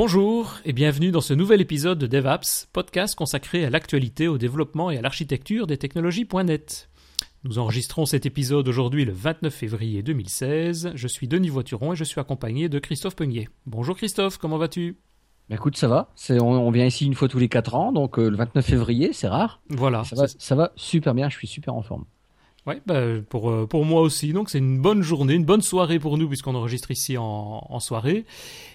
Bonjour et bienvenue dans ce nouvel épisode de DevApps, podcast consacré à l'actualité, au développement et à l'architecture des technologies.net. Nous enregistrons cet épisode aujourd'hui le 29 février 2016. Je suis Denis Voituron et je suis accompagné de Christophe Peugnier. Bonjour Christophe, comment vas-tu? Bah, écoute, ça va. On, on, vient ici une fois tous les 4 ans, donc euh, le 29 février, c'est rare. Voilà. Ça va, ça va super bien, je suis super en forme. Oui, bah, pour, euh, pour moi aussi. Donc c'est une bonne journée, une bonne soirée pour nous puisqu'on enregistre ici en, soirée.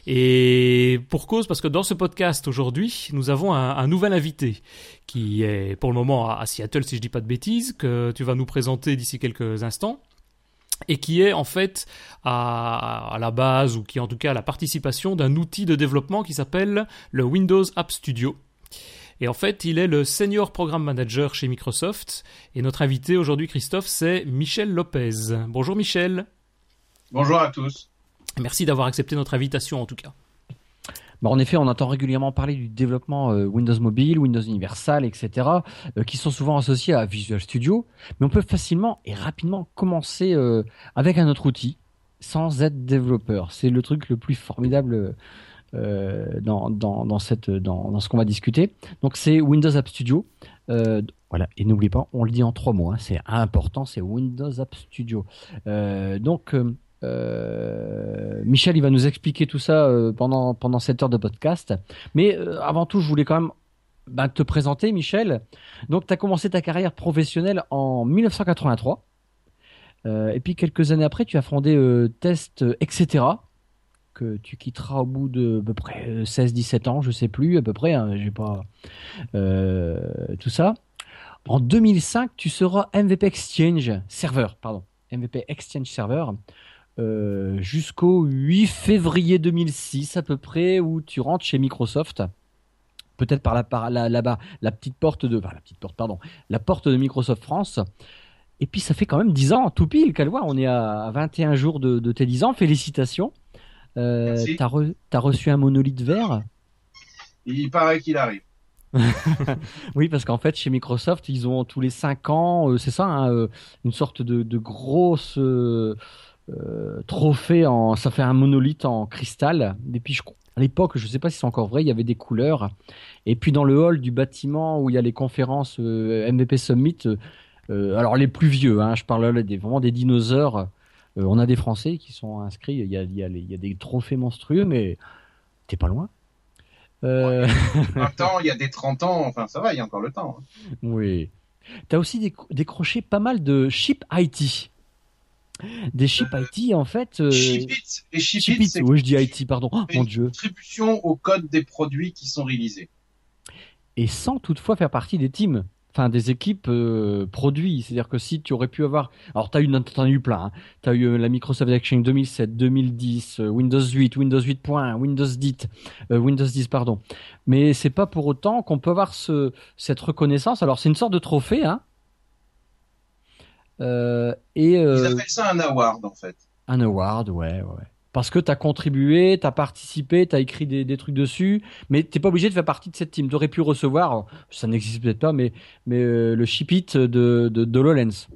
Et pour cause, parce que dans ce podcast aujourd'hui, nous avons un, nouvel invité qui est pour le moment à Seattle, si je dis pas de bêtises, que tu vas nous présenter d'ici quelques instants et qui est en fait à, à, la base, ou qui est en tout cas à la participation d'un outil de développement qui s'appelle le Windows App Studio. Et en fait, il est le Senior Program Manager chez Microsoft. Et notre invité aujourd'hui, Christophe, c'est Michel Lopez. Bonjour Michel. Bonjour à tous. Merci d'avoir accepté notre invitation en tout cas. Bah en effet, on entend régulièrement parler du développement euh, Windows Mobile, Windows Universal, etc., euh, qui sont souvent associés à Visual Studio, mais on peut facilement et rapidement commencer euh, avec un autre outil sans être développeur. C'est le truc le plus formidable euh, dans, dans, dans, cette, dans, dans ce qu'on va discuter. Donc c'est Windows App Studio. Euh, voilà, et n'oubliez pas, on le dit en trois mots, hein, c'est important, c'est Windows App Studio. Euh, donc euh, Michel, il va nous expliquer tout ça euh, pendant pendant cette heure de podcast. Mais euh, avant tout, je voulais quand même bah, te présenter, Michel. Donc, tu as commencé ta carrière professionnelle en 1983. et puis quelques années après, tu as fondé Test, etc que tu quitteras au bout de à peu près 16-17 ans, je sais plus à peu près, hein, j'ai pas euh, tout ça. En 2005, tu seras MVP Exchange Server, pardon, MVP Exchange Server. Euh, jusqu'au 8 février 2006 à peu près où tu rentres chez Microsoft peut-être par là-bas la petite porte de Microsoft France et puis ça fait quand même 10 ans tout pile qu'elle voit on est à 21 jours de, de tes 10 ans félicitations euh, t'as, re, as reçu un monolithe vert? Il paraît qu'il arrive. oui, parce qu'en fait, chez Microsoft, ils ont tous les 5 ans, euh, c'est ça, hein, euh, une sorte de, de grosse euh, euh, trophée en. Ça fait un monolithe en cristal. Et puis, je, à l'époque, je ne sais pas si c'est encore vrai, il y avait des couleurs. Et puis, dans le hall du bâtiment où il y a les conférences MVP Summit, alors les plus vieux, hein, je parle là des, vraiment des dinosaures. Euh, on a des Français qui sont inscrits. Il y a, il y a, il y a des trophées monstrueux, mais t'es pas loin. Euh... temps, il y a des 30 ans, enfin ça va, il y a encore le temps. Hein. Oui. Tu as aussi décroché pas mal de chip IT. Des chip euh, IT en fait. Euh... Chip chip, it, oui, je dis IT, pardon. Oh, mon dieu. Contribution au code des produits qui sont réalisés. Et sans toutefois faire partie des teams enfin des équipes euh, produits. C'est-à-dire que si tu aurais pu avoir, alors tu as eu, as eu plein. Hein. Tu as eu euh, la Microsoft Exchange 2007, 2010, euh, Windows 8, Windows 8.1, Windows 10, Windows 10 pardon. Mais c'est pas pour autant qu'on peut avoir ce, cette reconnaissance. Alors c'est une sorte de trophée, hein. et ils appellent ça un award en fait. Un award, ouais, ouais parce que tu as contribué, tu as participé, tu as écrit des, des, trucs dessus, mais t'es pas obligé de faire partie de cette team. Tu aurais pu recevoir, ça n'existe peut-être pas, mais, mais euh, le ship de, de, de Lowlands,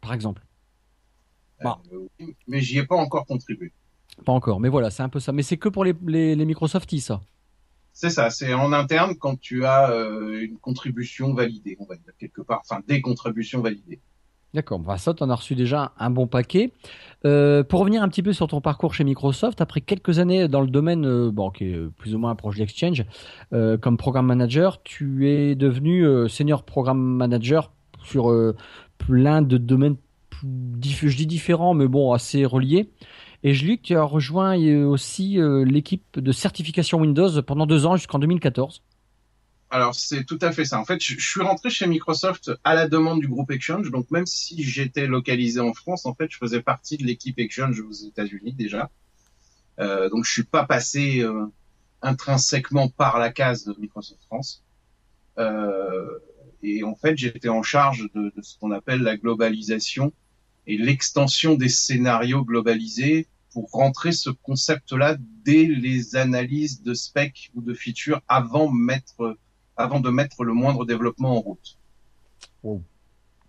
par exemple. Euh, mais j'y ai pas encore contribué. Pas encore, mais voilà, c'est un peu ça. Mais c'est que pour les, les, les Microsofties, ça. C'est ça, c'est en interne quand tu as euh, une contribution validée, on va dire, quelque part, enfin des contributions validées. D'accord, bah ça, tu en as reçu déjà un bon paquet. Euh, pour revenir un petit peu sur ton parcours chez Microsoft, après quelques années dans le domaine, euh, bon, qui est plus ou moins projet d'exchange, euh, comme programme manager, tu es devenu senior programme manager sur plein de domaines, je dis différents, mais bon, assez reliés. Et je lis que tu as rejoint aussi l'équipe de certification Windows pendant deux ans jusqu'en 2014. Alors c'est tout à fait ça. En fait, je, suis rentré chez Microsoft à la demande du groupe Exchange. Donc même si j'étais localisé en France, en fait, je faisais partie de l'équipe Exchange aux États-Unis déjà. Euh, donc je suis pas passé euh, intrinsèquement par la case de Microsoft France. Euh, et en fait, j'étais en charge de, de ce qu'on appelle la globalisation et l'extension des scénarios globalisés pour rentrer ce concept-là dès les analyses de spec ou de features avant mettre avant de mettre le moindre développement en route. Oh.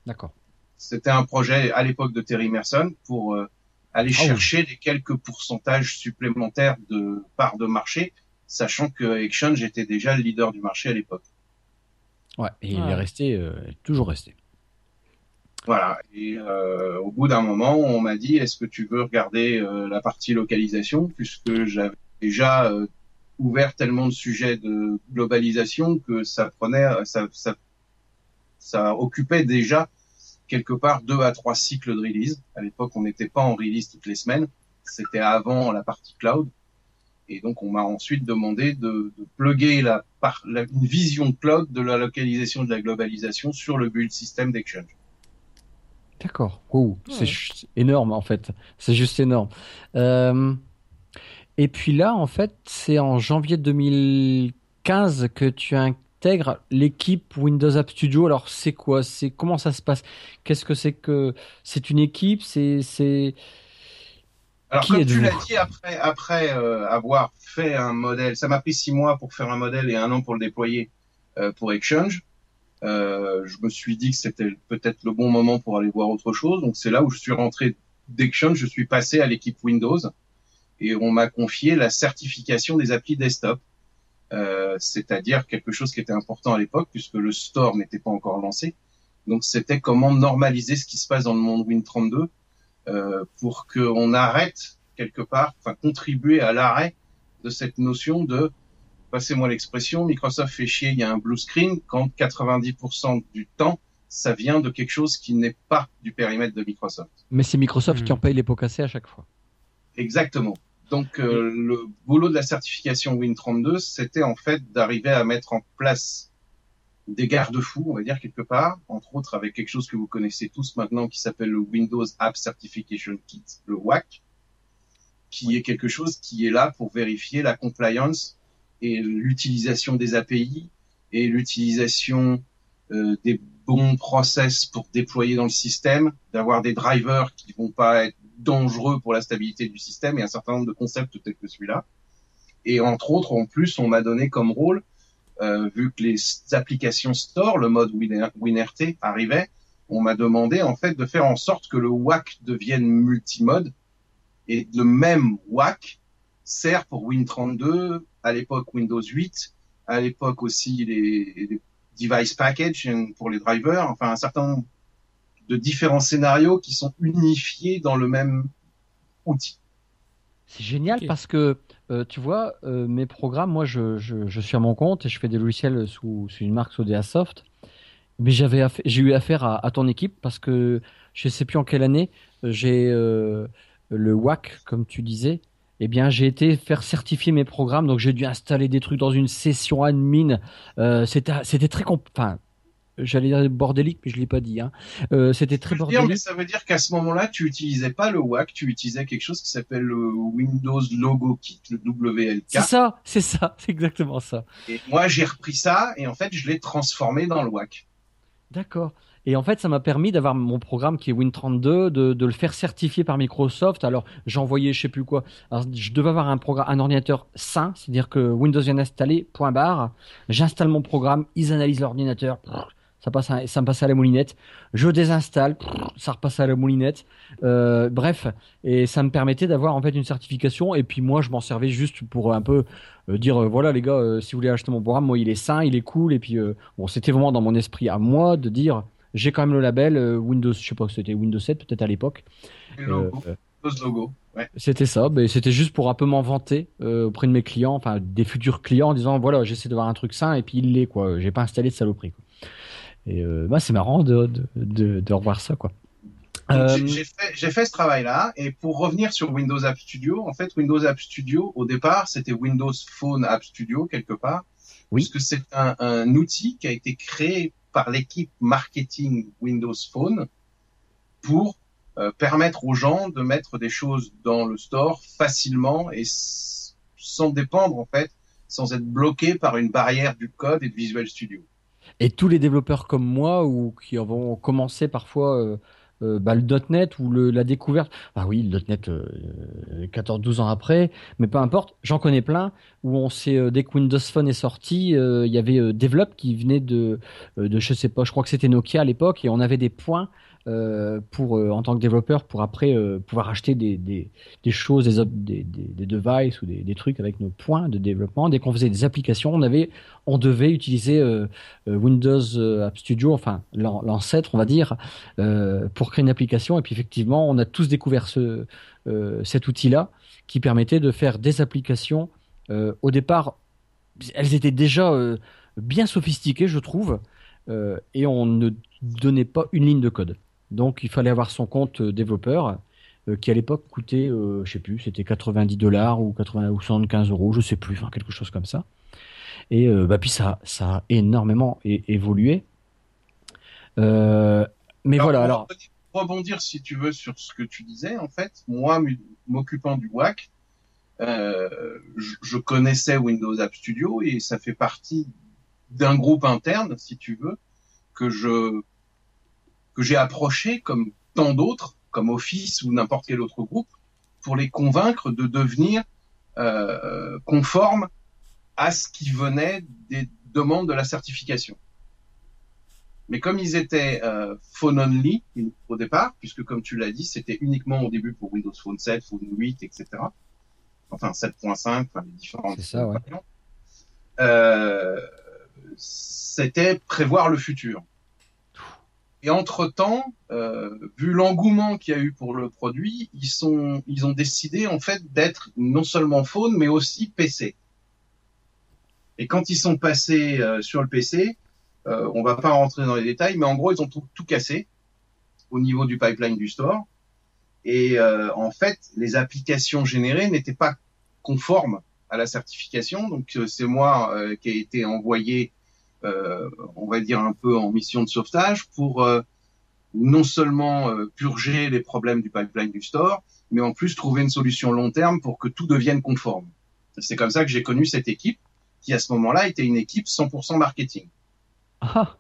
D'accord. C'était un projet à l'époque de Terry Merson pour euh, aller ah chercher les quelques pourcentages supplémentaires de parts de marché sachant que Exchange était déjà le leader du marché à l'époque. Ouais, et il est resté, euh, toujours resté. Voilà. Et euh, au bout d'un moment, on m'a dit est-ce que tu veux regarder euh, la partie localisation, puisque j'avais déjà euh, ouvert tellement de sujets de globalisation que ça prenait, ça, ça, ça occupait déjà quelque part deux à trois cycles de release. À l'époque, on n'était pas en release toutes les semaines. C'était avant la partie cloud. Et donc, on m'a ensuite demandé de, de plugger la, la, une vision cloud de la localisation de la globalisation sur le build system d'Exchange. D'accord. c'est énorme en fait. C'est juste énorme. Euh, et puis là, en fait, c'est en janvier 2015 que tu intègres l'équipe Windows App Studio. Alors, c'est quoi? C'est comment ça se passe? Qu'est-ce que c'est que c'est une équipe? C'est c'est alors, comme tu l'as dit, après, après euh, avoir fait un modèle, ça m'a pris six mois pour faire un modèle et un an pour le déployer euh, pour Exchange. Euh, je me suis dit que c'était peut-être le bon moment pour aller voir autre chose. Donc, c'est là où je suis rentré d'Exchange. Je suis passé à l'équipe Windows et on m'a confié la certification des applis desktop. Euh, c'est-à-dire quelque chose qui était important à l'époque puisque le store n'était pas encore lancé. Donc, c'était comment normaliser ce qui se passe dans le monde Win32 euh, pour qu'on arrête quelque part, enfin contribuer à l'arrêt de cette notion de, passez-moi l'expression, Microsoft fait chier, il y a un blue screen quand 90% du temps ça vient de quelque chose qui n'est pas du périmètre de Microsoft. Mais c'est Microsoft qui en hmm. paye les pots cassés à chaque fois. Exactement. Donc euh, le boulot de la certification Win32, c'était en fait d'arriver à mettre en place des garde-fous, on va dire quelque part, entre autres avec quelque chose que vous connaissez tous maintenant qui s'appelle le Windows App Certification Kit, le WAC, qui est quelque chose qui est là pour vérifier la compliance et l'utilisation des API et l'utilisation euh, des bons process pour déployer dans le système, d'avoir des drivers qui vont pas être dangereux pour la stabilité du système et un certain nombre de concepts tels que celui-là. Et entre autres, en plus, on m'a donné comme rôle euh, vu que les applications store, le mode WinRT arrivait, on m'a demandé en fait de faire en sorte que le WAC devienne multimode et le même WAC sert pour Win32, à l'époque Windows 8, à l'époque aussi les, les, device package pour les drivers, enfin un certain nombre de différents scénarios qui sont unifiés dans le même outil. C'est génial parce que euh, tu vois, euh, mes programmes, moi, je, je, je, suis à mon compte et je fais des logiciels sous, sous une marque Sodea Soft. Mais j'avais j'ai eu affaire à, à, ton équipe parce que je sais plus en quelle année j'ai euh, le WAC, comme tu disais. Eh bien, j'ai été faire certifier mes programmes, donc j'ai dû installer des trucs dans une session admin. Euh, c'était, c'était très, enfin, J'allais dire bordélique, mais je l'ai pas dit. Hein. Euh, c'était très bordélique. mais ça veut dire qu'à ce moment-là, tu utilisais pas le WAC, tu utilisais quelque chose qui s'appelle le Windows Logo Kit, le WLK. C'est ça, c'est ça, c'est exactement ça. Et moi, j'ai repris ça et en fait, je l'ai transformé dans le WAC. D'accord. Et en fait, ça m'a permis d'avoir mon programme qui est Win32, de, de, le faire certifier par Microsoft. Alors, j'envoyais je sais plus quoi. Alors, je devais avoir un programme, un ordinateur sain, c'est-à-dire que Windows vient d'installer, point barre. J'installe mon programme, ils analysent l'ordinateur ça passe ça me passe à la moulinette. Je désinstalle, ça repasse à la moulinette. Euh, bref, et ça me permettait d'avoir en fait une certification. Et puis moi, je m'en servais juste pour un peu euh, dire euh, voilà les gars, si vous voulez acheter mon programme, moi il est sain, il est cool. Et puis bon, c'était vraiment dans mon esprit à moi de dire j'ai quand même le label Windows, je sais pas c'était Windows 7 peut-être à l'époque. logo. C'était ça, mais c'était juste pour un peu m'en vanter auprès de mes clients, enfin des futurs clients, en disant voilà j'essaie de voir un truc sain et puis il l'est quoi. J'ai pas installé de saloperie. Quoi. Et euh, bah, c'est marrant de, de, de, revoir ça, quoi. Euh, j'ai fait, fait, ce travail-là et pour revenir sur Windows App Studio, en fait Windows App Studio au départ c'était Windows Phone App Studio quelque part, oui. puisque c'est un, un, outil qui a été créé par l'équipe marketing Windows Phone pour euh, permettre aux gens de mettre des choses dans le store facilement et sans dépendre en fait, sans être bloqué par une barrière du code et de Visual Studio. Et tous les développeurs comme moi ou qui vont commencer parfois euh, euh, bah, le .NET ou le, la découverte. Ah oui, le .NET 14-12 ans après, mais peu importe. J'en connais plein où on sait dès que Windows Phone est sorti, il y avait Develop qui venait de, de je sais pas, je crois que c'était Nokia à l'époque et on avait des points euh, pour euh, en tant que développeur pour après euh, pouvoir acheter des, choses, des, devices ou des, trucs avec nos points de développement. Dès qu'on faisait des applications, on avait, on devait utiliser Windows App Studio, enfin l'ancêtre, on va dire, pour créer une application. Et puis effectivement, on a tous découvert ce, cet outil-là qui permettait de faire des applications. au départ, elles étaient déjà bien sophistiquées, je trouve, et on ne donnait pas une ligne de code. Donc il fallait avoir son compte euh, développeur euh, qui à l'époque coûtait, euh, je sais plus, c'était 90 dollars ou 80 ou 75 euros, je sais plus, enfin quelque chose comme ça. Et bah puis ça, ça a énormément évolué. mais voilà. Alors rebondir si tu veux sur ce que tu disais. En fait, moi m'occupant du WAC, je, je, connaissais Windows App Studio et ça fait partie d'un groupe interne, si tu veux, que je que j'ai approché comme tant d'autres, comme Office ou n'importe quel autre groupe, pour les convaincre de devenir euh, conformes à ce qui venait des demandes de la certification. Mais comme ils étaient euh, phone only au départ, puisque comme tu l'as dit, c'était uniquement au début pour Windows Phone 7, Phone 8, etc. Enfin 7.5, enfin les différentes ça, ouais. euh, c'était prévoir le futur. Et entre-temps, euh, vu l'engouement qu'il y a eu pour le produit, ils, ont décidé en fait d'être non seulement phone, mais aussi PC. Et quand ils sont passés euh, sur le PC, euh, on va pas rentrer dans les détails, mais en gros, ils ont tout, tout cassé au niveau du pipeline du store. Et euh, en fait, les applications générées n'étaient pas conformes à la certification. Donc c'est moi qui ai été envoyé on va dire un peu en mission de sauvetage pour euh, non seulement euh, purger les problèmes du pipeline du store, mais en plus trouver une solution long terme pour que tout devienne conforme. C'est comme ça que j'ai connu cette équipe, qui à ce moment-là était une équipe 100% marketing. Ah.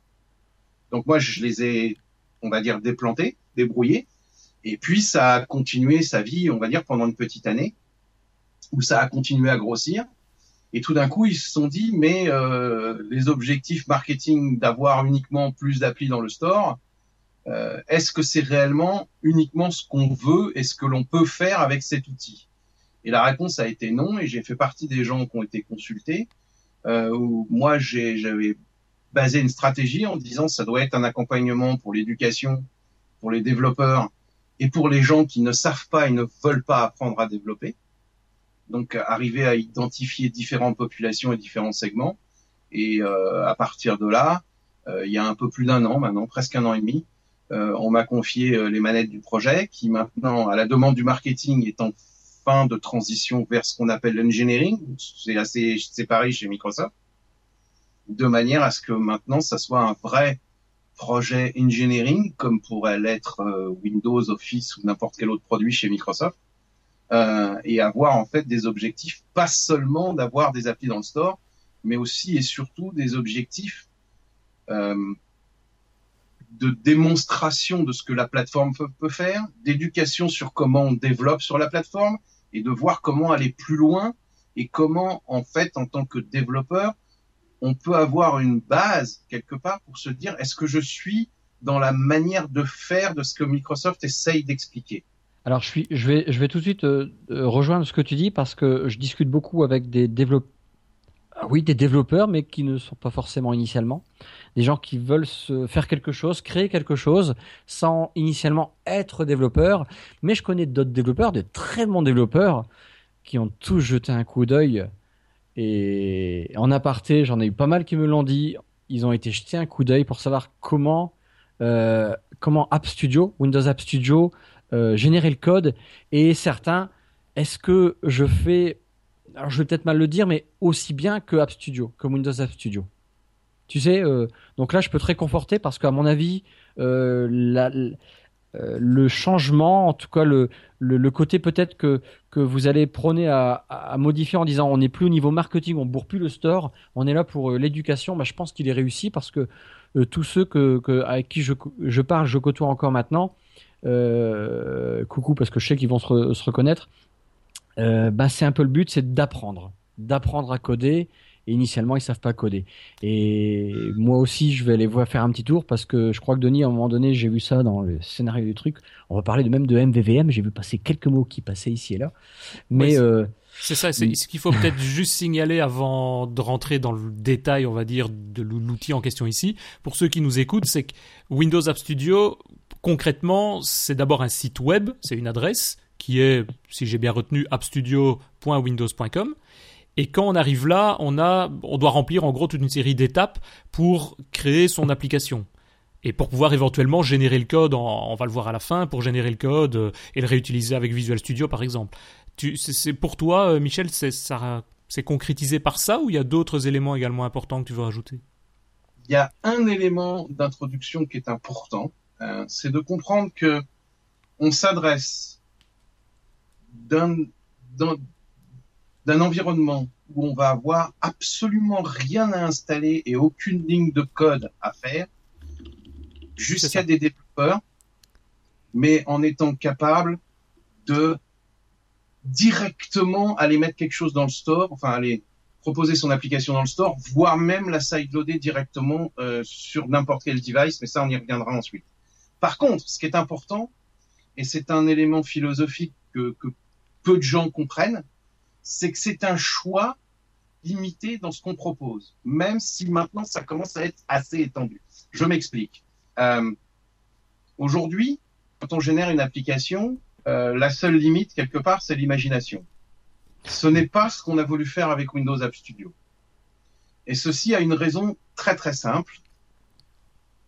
Donc moi, je les ai, on va dire, déplantés, débrouillés, et puis ça a continué sa vie, on va dire, pendant une petite année, où ça a continué à grossir. Et tout d'un coup, ils se sont dit, mais euh, les objectifs marketing d'avoir uniquement plus d'applis dans le store, euh, est-ce que c'est réellement uniquement ce qu'on veut et ce que l'on peut faire avec cet outil? Et la réponse a été non, et j'ai fait partie des gens qui ont été consultés, euh, où moi j'avais basé une stratégie en disant ça doit être un accompagnement pour l'éducation, pour les développeurs et pour les gens qui ne savent pas et ne veulent pas apprendre à développer donc arriver à identifier différentes populations et différents segments. Et euh, à partir de là, euh, il y a un peu plus d'un an maintenant, presque un an et demi, euh, on m'a confié les manettes du projet, qui maintenant, à la demande du marketing, est en fin de transition vers ce qu'on appelle l'engineering. C'est assez séparé chez Microsoft, de manière à ce que maintenant, ça soit un vrai projet engineering, comme pourrait l'être Windows, Office ou n'importe quel autre produit chez Microsoft euh, et avoir en fait des objectifs, pas seulement d'avoir des applis dans le store, mais aussi et surtout des objectifs euh, de démonstration de ce que la plateforme peut, faire, d'éducation sur comment on développe sur la plateforme et de voir comment aller plus loin et comment en fait en tant que développeur on peut avoir une base quelque part pour se dire est-ce que je suis dans la manière de faire de ce que Microsoft essaye d'expliquer? Alors je, suis, je, vais, je vais tout de suite euh, euh, rejoindre ce que tu dis parce que je discute beaucoup avec des développeurs. Ah oui, des développeurs, mais qui ne sont pas forcément initialement. Des gens qui veulent se faire quelque chose, créer quelque chose, sans initialement être développeurs. Mais je connais d'autres développeurs, de très bons développeurs, qui ont tous jeté un coup d'œil. Et en aparté, j'en ai eu pas mal qui me l'ont dit. Ils ont été jetés un coup d'œil pour savoir comment, euh, comment App Studio, Windows App Studio, générer le code et certains, est-ce que je fais, alors je vais peut-être mal le dire, mais aussi bien que App Studio, que Windows App Studio. Tu sais, euh, donc là je peux te réconforter parce qu'à mon avis, euh, le changement, en tout cas le, le, côté peut-être que, que vous allez prôner à, modifier en disant on n'est plus au niveau marketing, on bourre plus le store, on est là pour l'éducation, bah, je pense qu'il est réussi parce que tous ceux que, que, avec qui je, je parle, je côtoie encore maintenant, euh, coucou parce que je sais qu'ils vont se, se reconnaître. Euh, bah, c'est un peu le but, c'est d'apprendre, d'apprendre à coder. Et initialement, ils savent pas coder. Et moi aussi, je vais aller voir faire un petit tour parce que je crois que Denis, à un moment donné, j'ai vu ça dans le scénario du truc. On va parler de même de MVVM. J'ai vu passer quelques mots qui passaient ici et là. Mais euh, C'est ça, c'est ce qu'il faut peut-être juste signaler avant de rentrer dans le détail, on va dire, de l'outil en question ici. Pour ceux qui nous écoutent, c'est que Windows App Studio, concrètement, c'est d'abord un site web, c'est une adresse qui est, si j'ai bien retenu, appstudio.windows.com. Et quand on arrive là, on a, on doit remplir en gros toute une série d'étapes pour créer son application. Et pour pouvoir éventuellement générer le code, on va le voir à la fin, pour générer le code euh, et le réutiliser avec Visual Studio par exemple. C'est, pour toi, euh, Michel, c'est concrétisé par ça ou il y a d'autres éléments également importants que tu veux rajouter? Il y a un élément d'introduction qui est important, euh, c'est de comprendre que on s'adresse d'un d'un d'un environnement où on va avoir absolument rien à installer et aucune ligne de code à faire, jusqu'à des développeurs, mais en étant capable de directement aller mettre quelque chose dans le store, enfin aller proposer son application dans le store, voire même la sideloader directement euh, sur n'importe quel device, mais ça on y reviendra ensuite. Par contre, ce qui est important, et c'est un élément philosophique que, peu de gens comprennent, c'est que c'est un choix limité dans ce qu'on propose, même si maintenant ça commence à être assez étendu. Je m'explique. Euh, Aujourd'hui, quand on génère une application, euh, la seule limite quelque part, c'est l'imagination. Ce n'est pas ce qu'on a voulu faire avec Windows App Studio. Et ceci a une raison très très simple,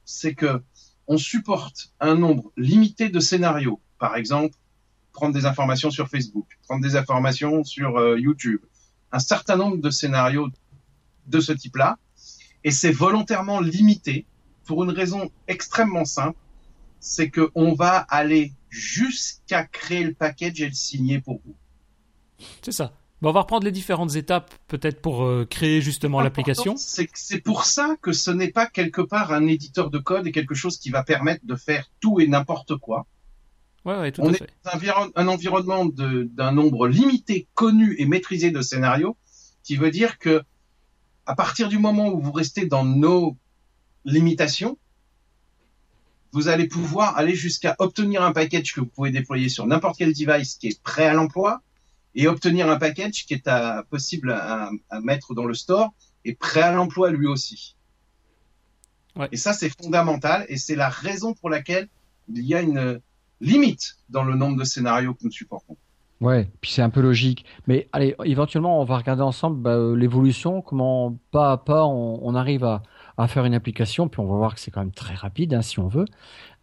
c'est que on supporte un nombre limité de scénarios. Par exemple, prendre des informations sur Facebook, prendre des informations sur euh, YouTube, un certain nombre de scénarios de ce type-là, et c'est volontairement limité pour une raison extrêmement simple, c'est que on va aller jusqu'à créer le package et le signer pour vous. C'est ça. Bon, on va reprendre les différentes étapes peut-être pour euh, créer justement l'application. C'est pour ça que ce n'est pas quelque part un éditeur de code et quelque chose qui va permettre de faire tout et n'importe quoi. Ouais, ouais, tout On à est fait. dans un, environ- un environnement d'un nombre limité, connu et maîtrisé de scénarios, qui veut dire que à partir du moment où vous restez dans nos limitations, vous allez pouvoir aller jusqu'à obtenir un package que vous pouvez déployer sur n'importe quel device qui est prêt à l'emploi et obtenir un package qui est à- possible à, à mettre dans le store et prêt à l'emploi lui aussi. Ouais. Et ça, c'est fondamental et c'est la raison pour laquelle il y a une limite dans le nombre de scénarios que nous supportons. Ouais, puis c'est un peu logique. Mais allez, éventuellement, on va regarder ensemble bah, euh, l'évolution, comment pas à pas on, on arrive à, à faire une application, puis on va voir que c'est quand même très rapide hein, si on veut.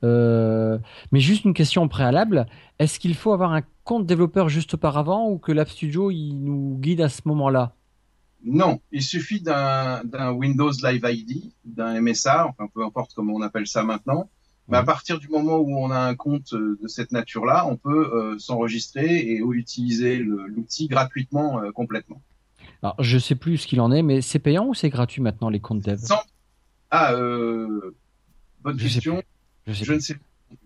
Euh, mais juste une question au préalable, est-ce qu'il faut avoir un compte développeur juste auparavant ou que l'App Studio il nous guide à ce moment-là? Non, il suffit d'un Windows Live ID, d'un MSA, enfin peu importe comment on appelle ça maintenant. Mais à Ouais. partir du moment où on a un compte euh, de cette nature-là, on peut euh, s'enregistrer et utiliser l'outil gratuitement euh, complètement. Alors, je sais plus ce qu'il en est, mais c'est payant ou c'est gratuit maintenant les comptes dev? Sans- Ah, euh, bonne Je question. Je Je ne sais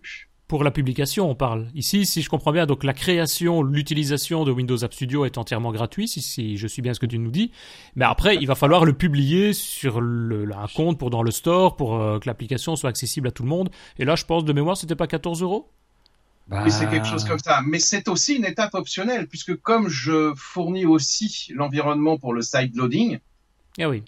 plus. Pour la publication, on parle. Ici, si je comprends bien, donc la création, l'utilisation de Windows App Studio est entièrement gratuit, si, si je suis bien ce que tu nous dis. Mais après, il va falloir le publier sur le, un compte pour dans le store pour euh, que l'application soit accessible à tout le monde. Et là, je pense de mémoire, c'était pas 14 euros? Bah, Oui, c'est quelque chose comme ça. Mais c'est aussi une étape optionnelle, puisque comme je fournis aussi l'environnement pour le side loading, Ah oui.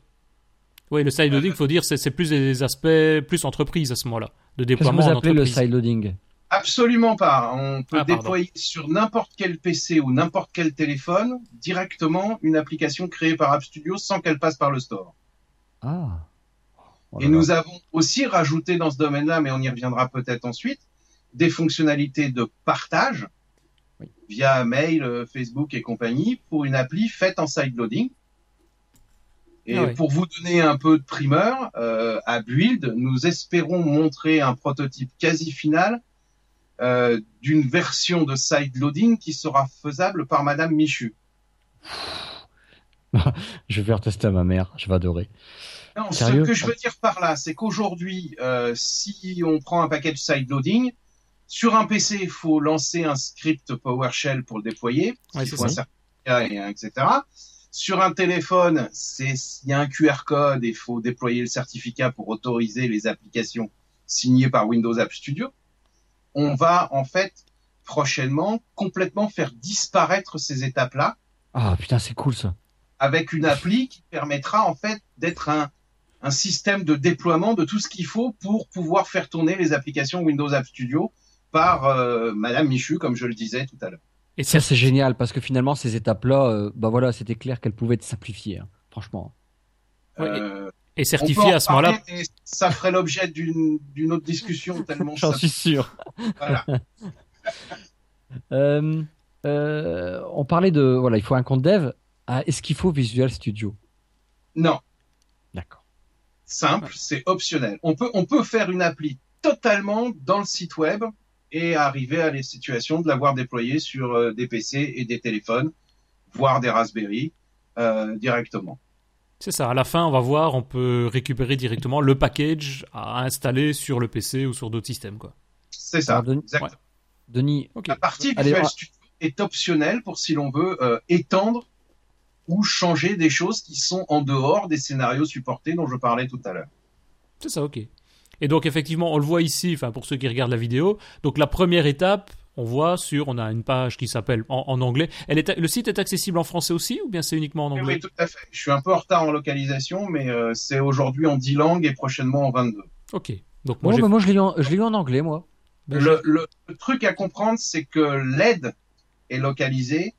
Oui, le side loading, faut dire, c'est plus des aspects plus entreprise à ce moment-là, de Qu'est-ce que déploiement vous en appelez le entreprise. sideloading Absolument pas. On peut Ah, pardon. déployer sur n'importe quel PC ou n'importe quel téléphone directement une application créée par App Studio sans qu'elle passe par le store. Ah. Oh Et nous avons aussi rajouté dans ce domaine-là, mais on y reviendra peut-être ensuite, des fonctionnalités de partage Oui. via mail, euh, Facebook et compagnie pour une appli faite en sideloading. Et Ah oui. pour vous donner un peu de primeur, euh, à Build, nous espérons montrer un prototype quasi final euh, d'une version de sideloading qui sera faisable par Madame Michu. Je vais faire tester à ma mère, je vais adorer. Non, Sérieux ce que je veux dire par là, c'est qu'aujourd'hui, euh, si on prend un package sideloading, Sur un PC, il faut lancer un script PowerShell pour le déployer. Ouais, il un certificat, et, etc. Sur un téléphone, c'est il y a un QR code et il faut déployer le certificat pour autoriser les applications signées par Windows App Studio. On va en fait prochainement complètement faire disparaître ces étapes-là Ah putain, c'est cool ça. avec une appli qui permettra en fait d'être un, un système de déploiement de tout ce qu'il faut pour pouvoir faire tourner les applications Windows App Studio par euh, Madame Michu, comme je le disais tout à l'heure. Et Ça c'est génial parce que finalement ces étapes-là, euh, bah voilà, c'était clair qu'elles pouvaient être simplifiées, hein, franchement. Ouais, Euh, et on certifié à ce moment-là. ça ferait l'objet d'une d'une autre discussion tellement J'en ça. suis sûr. Voilà. Euh, euh, on parlait de voilà, il faut un compte dev. Ah, Est-ce qu'il faut Visual Studio? Non, D'accord. simple, c'est optionnel. On peut on peut faire une appli totalement dans le site web et arriver à les situations de l'avoir déployée sur euh, des PC et des téléphones, voire des Raspberry euh, directement. C'est ça. À la fin, on va voir, on peut récupérer directement le package à installer sur le PC ou sur d'autres systèmes, quoi. C'est ça. Alors, Denis- exactement. Denis, Ok. La partie Allez, Visual on- Studio est optionnelle pour si l'on veut euh, étendre ou changer des choses qui sont en dehors des scénarios supportés dont je parlais tout à l'heure. C'est ça, ok. Et donc effectivement, on le voit ici, enfin pour ceux qui regardent la vidéo. Donc la première étape, on voit sur, on a une page qui s'appelle en, en anglais. Elle est, le site est accessible en français aussi ou bien c'est uniquement en anglais? Oui, tout à fait. Je suis un peu en retard en localisation, mais euh, c'est aujourd'hui en 10 langues et prochainement en 22. Ok. Donc moi, Bon, j'ai- bah, moi je l'ai eu, en- anglais, moi. ben, Le, le- le truc à comprendre, c'est que l'aide est localisée.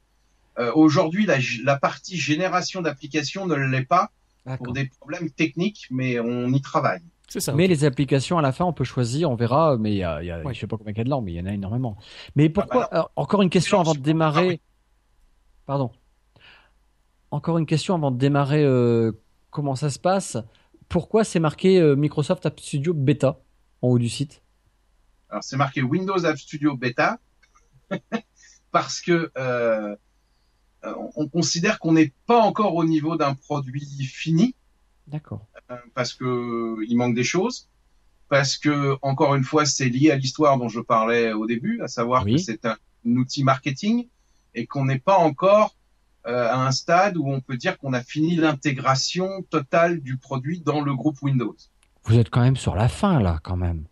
Euh, aujourd'hui, la, la partie génération d'applications ne l'est pas pour des problèmes techniques, mais on y travaille. C'est ça. Mais les applications, à la fin, on peut choisir, on verra, mais il y a, il y a Ouais. je sais pas combien il y a de langues, mais il y en a énormément. Mais pourquoi, bah alors, encore une question avant de Ah démarrer. oui. Pardon. Encore une question avant de démarrer, euh, comment ça se passe. Pourquoi c'est marqué euh, Microsoft App Studio Beta en haut du site? Alors, c'est marqué Windows App Studio Beta parce que euh, euh, on considère qu'on n'est pas encore au niveau d'un produit fini D'accord. euh, parce que il manque des choses, parce que encore une fois c'est lié à l'histoire dont je parlais au début, à savoir Oui. que c'est un outil marketing et qu'on n'est pas encore euh, à un stade où on peut dire qu'on a fini l'intégration totale du produit dans le groupe Windows. Vous êtes quand même sur la fin, là, quand même.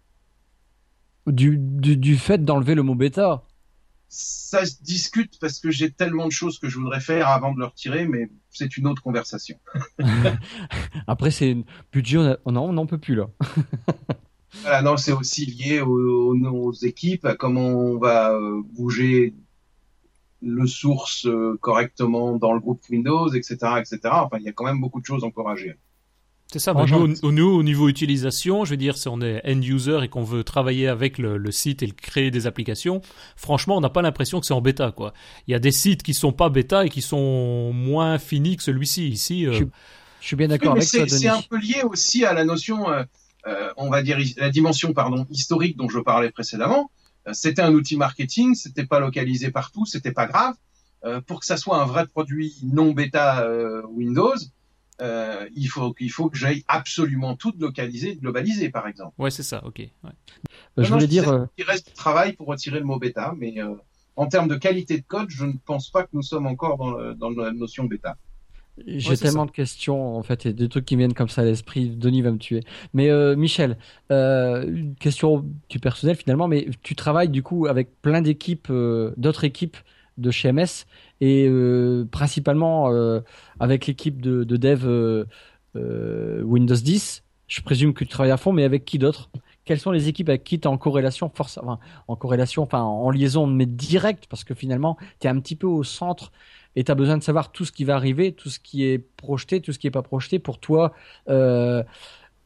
Du, du, du fait d'enlever le mot bêta. Ça se discute parce que j'ai tellement de choses que je voudrais faire avant de le retirer, mais c'est une autre conversation. Après, c'est budget, on n'en peut plus, là. Voilà, non, c'est aussi lié aux, aux- aux équipes, à comment on va euh, bouger le source euh, correctement dans le groupe Windows, etc., etc. Enfin, il y a quand même beaucoup de choses encore à gérer. C'est ça. J'en- nous, au, nous, au niveau utilisation, je veux dire, si on est end user et qu'on veut travailler avec le, le site et le créer des applications, franchement, on n'a pas l'impression que c'est en bêta, quoi. Il y a des sites qui sont pas bêta et qui sont moins finis que celui-ci. Ici, euh, Je- Je suis bien d'accord Oui, mais avec toi, c'est un peu lié aussi à la notion, euh, euh, on va dire la dimension pardon historique dont je parlais précédemment. C'était un outil marketing, c'était pas localisé partout, c'était pas grave. Euh, pour que ça soit un vrai produit non bêta euh, Windows, euh, il faut qu'il faut que j'aille absolument tout localiser, globaliser par exemple. ouais, c'est ça. Ok. ouais. Bah, Non, je voulais dire, disais euh, reste du travail pour retirer le mot bêta, mais euh, en termes de qualité de code, je ne pense pas que nous sommes encore dans, le- dans la notion bêta. J'ai Ouais, tellement ça. de questions, en fait, et des trucs qui viennent comme ça à l'esprit. Denis va me tuer. Mais euh, Michel, euh, une question du personnel finalement, mais tu travailles du coup avec plein d'équipes, euh, d'autres équipes de chez MS, et euh, principalement euh, avec l'équipe de, de dev euh, Windows 10. Je présume que tu travailles à fond, mais avec qui d'autre? Quelles sont les équipes avec qui tu es en corrélation, force, enfin, en corrélation, enfin en liaison mais directe, parce que finalement, tu es un petit peu au centre et tu as besoin de savoir tout ce qui va arriver, tout ce qui est projeté, tout ce qui est pas projeté pour toi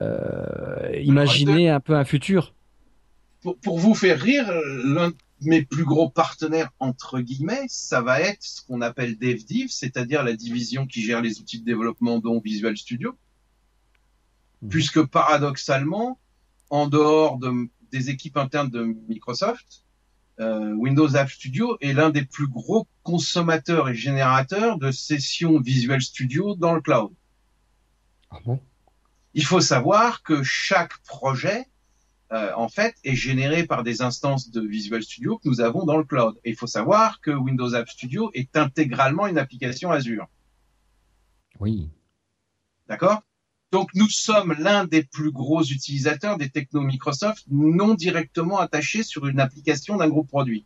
imaginer un peu un futur. pour, pour vous faire rire, l'un mes plus gros partenaires, entre guillemets, ça va être ce qu'on appelle DevDiv, c'est-à-dire la division qui gère les outils de développement dont Visual Studio. Mhm. Puisque paradoxalement, en dehors de, des équipes internes de Microsoft, euh, Windows App Studio est l'un des plus gros consommateurs et générateurs de sessions Visual Studio dans le cloud. Ah bon? Il faut savoir que chaque projet euh, en fait, est généré par des instances de Visual Studio que nous avons dans le cloud. Et il faut savoir que Windows App Studio est intégralement une application Azure. Oui. D'accord? Donc nous sommes l'un des plus gros utilisateurs des technos Microsoft non directement attachés sur une application d'un groupe produit.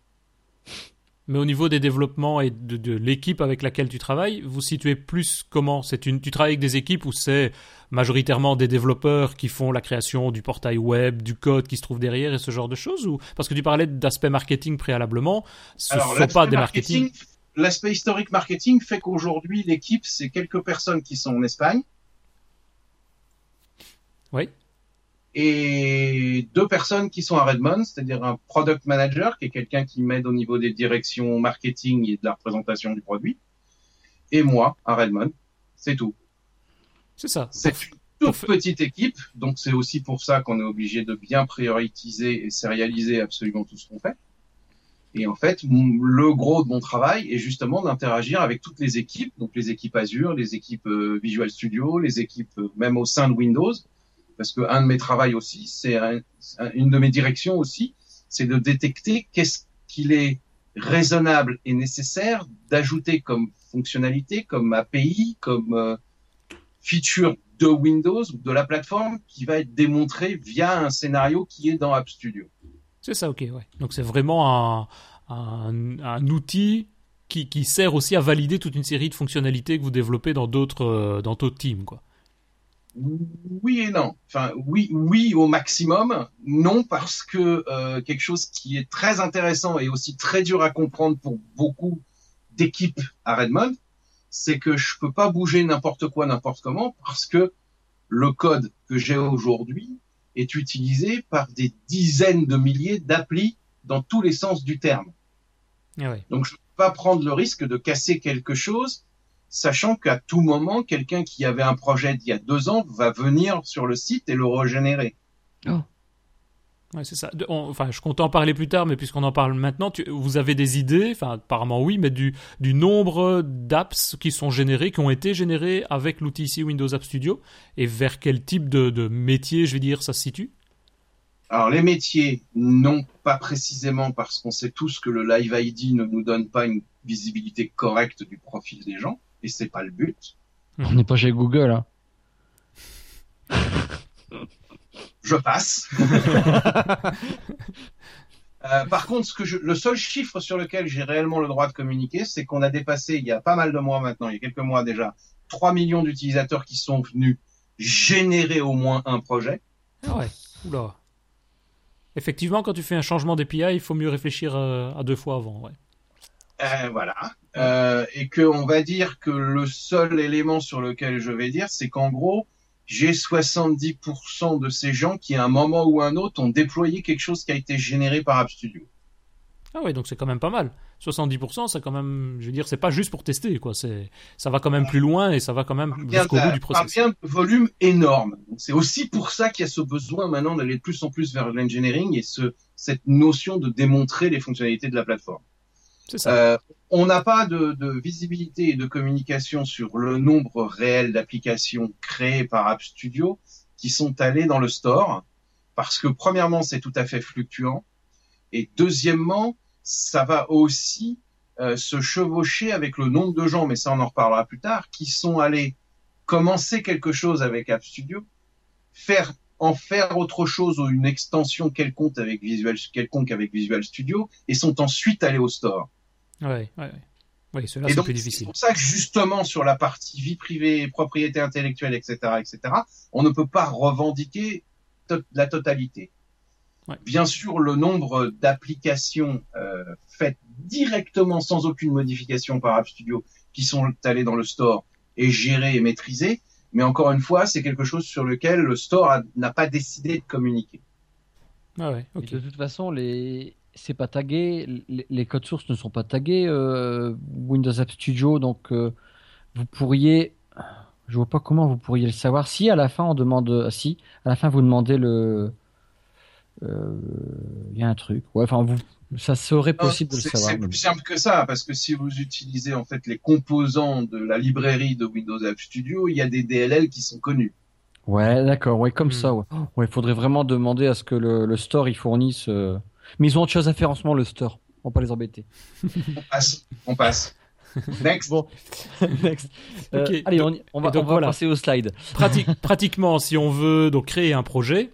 Mais au niveau des développements et de, l'équipe avec laquelle tu travailles, vous situez plus comment C'est une, tu travailles avec des équipes où c'est majoritairement des développeurs qui font la création du portail web, du code qui se trouve derrière et ce genre de choses ou parce que tu parlais d'aspect marketing préalablement, ce ne sont pas des marketing. L'aspect historique marketing fait qu'aujourd'hui l'équipe c'est quelques personnes qui sont en Espagne. Oui et deux personnes qui sont à Redmond, c'est-à-dire un product manager, qui est quelqu'un qui m'aide au niveau des directions marketing et de la représentation du produit, et moi à Redmond. C'est tout. C'est ça. C'est une toute petite équipe, donc c'est aussi pour ça qu'on est obligé de bien prioriser et sérialiser absolument tout ce qu'on fait. Et en fait, le gros de mon travail est justement d'interagir avec toutes les équipes, donc les équipes Azure, les équipes euh, Visual Studio, les équipes euh, même au sein de Windows, parce que un de mes travaux aussi, c'est une de mes directions aussi, c'est de détecter qu'est-ce qu'il est raisonnable et nécessaire d'ajouter comme fonctionnalité, comme API, comme euh, feature de Windows ou de la plateforme qui va être démontré via un scénario qui est dans App Studio. C'est ça, ok, ouais. Donc c'est vraiment un, outil qui, qui, sert aussi à valider toute une série de fonctionnalités que vous développez dans d'autres euh, dans d'autres teams, quoi oui et non. Enfin, oui, oui au maximum. Non parce que euh, quelque chose qui est très intéressant et aussi très dur à comprendre pour beaucoup d'équipes à Redmond, c'est que je peux pas bouger n'importe quoi, n'importe comment, parce que le code que j'ai aujourd'hui est utilisé par des dizaines de milliers d'applis dans tous les sens du terme. Ah Donc je peux pas prendre le risque de casser quelque chose sachant qu'à tout moment, quelqu'un qui avait un projet d'il y a deux ans va venir sur le site et le régénérer. Oh. Ouais, c'est ça. enfin, je compte en parler plus tard, mais puisqu'on en parle maintenant, vous avez des idées, enfin, apparemment oui, mais du, du nombre d'apps qui sont générés, qui ont été générés avec l'outil ici Windows App Studio, et vers quel type de, de métier, je vais dire, ça se situe? Alors les métiers, non pas précisément parce qu'on sait tous que le Live ID ne nous donne pas une visibilité correcte du profil des gens et c'est pas le but. On n'est pas chez Google, hein. Je passe. Euh, par contre, ce que je, le seul chiffre sur lequel j'ai réellement le droit de communiquer, c'est qu'on a dépassé, il y a pas mal de mois maintenant, il y a quelques mois déjà, 3 millions d'utilisateurs qui sont venus générer au moins un projet. Ah ouais, oula. Effectivement, quand tu fais un changement d'API, il faut mieux réfléchir euh, à deux fois avant. Ouais. Euh, voilà. Euh, et que on va dire que le seul élément sur lequel je vais dire, c'est qu'en gros, j'ai 70% de ces gens qui, à un moment ou un autre, ont déployé quelque chose qui a été généré par App Studio. Ah oui, donc c'est quand même pas mal. 70%, c'est quand même, je veux dire, c'est pas juste pour tester, quoi. C'est, ça va quand même plus loin et ça va quand même jusqu'au bout du processus. Un volume énorme. C'est aussi pour ça qu'il y a ce besoin maintenant d'aller de plus en plus vers l'engineering et ce, cette notion de démontrer les fonctionnalités de la plateforme. Euh, on n'a pas de, visibilité et de communication sur le nombre réel d'applications créées par App Studio qui sont allées dans le store, parce que premièrement, c'est tout à fait fluctuant, et deuxièmement, ça va aussi euh, se chevaucher avec le nombre de gens, mais ça on en reparlera plus tard, qui sont allés commencer quelque chose avec App Studio, faire en faire autre chose ou une extension quelconque avec Visual, quelconque avec Visual Studio et sont ensuite allés au store. Ouais, ouais, Oui, cela c'est plus difficile. C'est pour ça que justement sur la partie vie privée, propriété intellectuelle, etc., etc., on ne peut pas revendiquer la totalité. Bien sûr, le nombre d'applications euh, faites directement sans aucune modification par App Studio qui sont allées dans le store est géré et maîtrisé, mais encore une fois, c'est quelque chose sur lequel le store n'a pas décidé de communiquer. Ah ouais, De toute façon, les, c'est pas tagué, les, codes sources ne sont pas tagués euh, Windows App Studio, donc euh, vous pourriez, je vois pas comment vous pourriez le savoir. Si à la fin on demande, euh, si à la fin vous demandez le, il y a un truc, ouais, enfin vous, ça serait possible de le savoir. C'est plus simple que ça, parce que si vous utilisez en fait les composants de la librairie de Windows App Studio, il y a des DLL qui sont connus. Ouais, d'accord, ouais, comme Hmm. ça, ouais. Ouais, il faudrait vraiment demander à ce que le, le store il fournisse. euh, Mais ils ont autre chose à faire en ce moment, le store. On va pas les embêter. On passe. On passe. Next. Bon, next. Euh, Ok, allez, donc- on, va, donc on va voilà. passer au slide. Prati- pratiquement, si on veut donc créer un projet,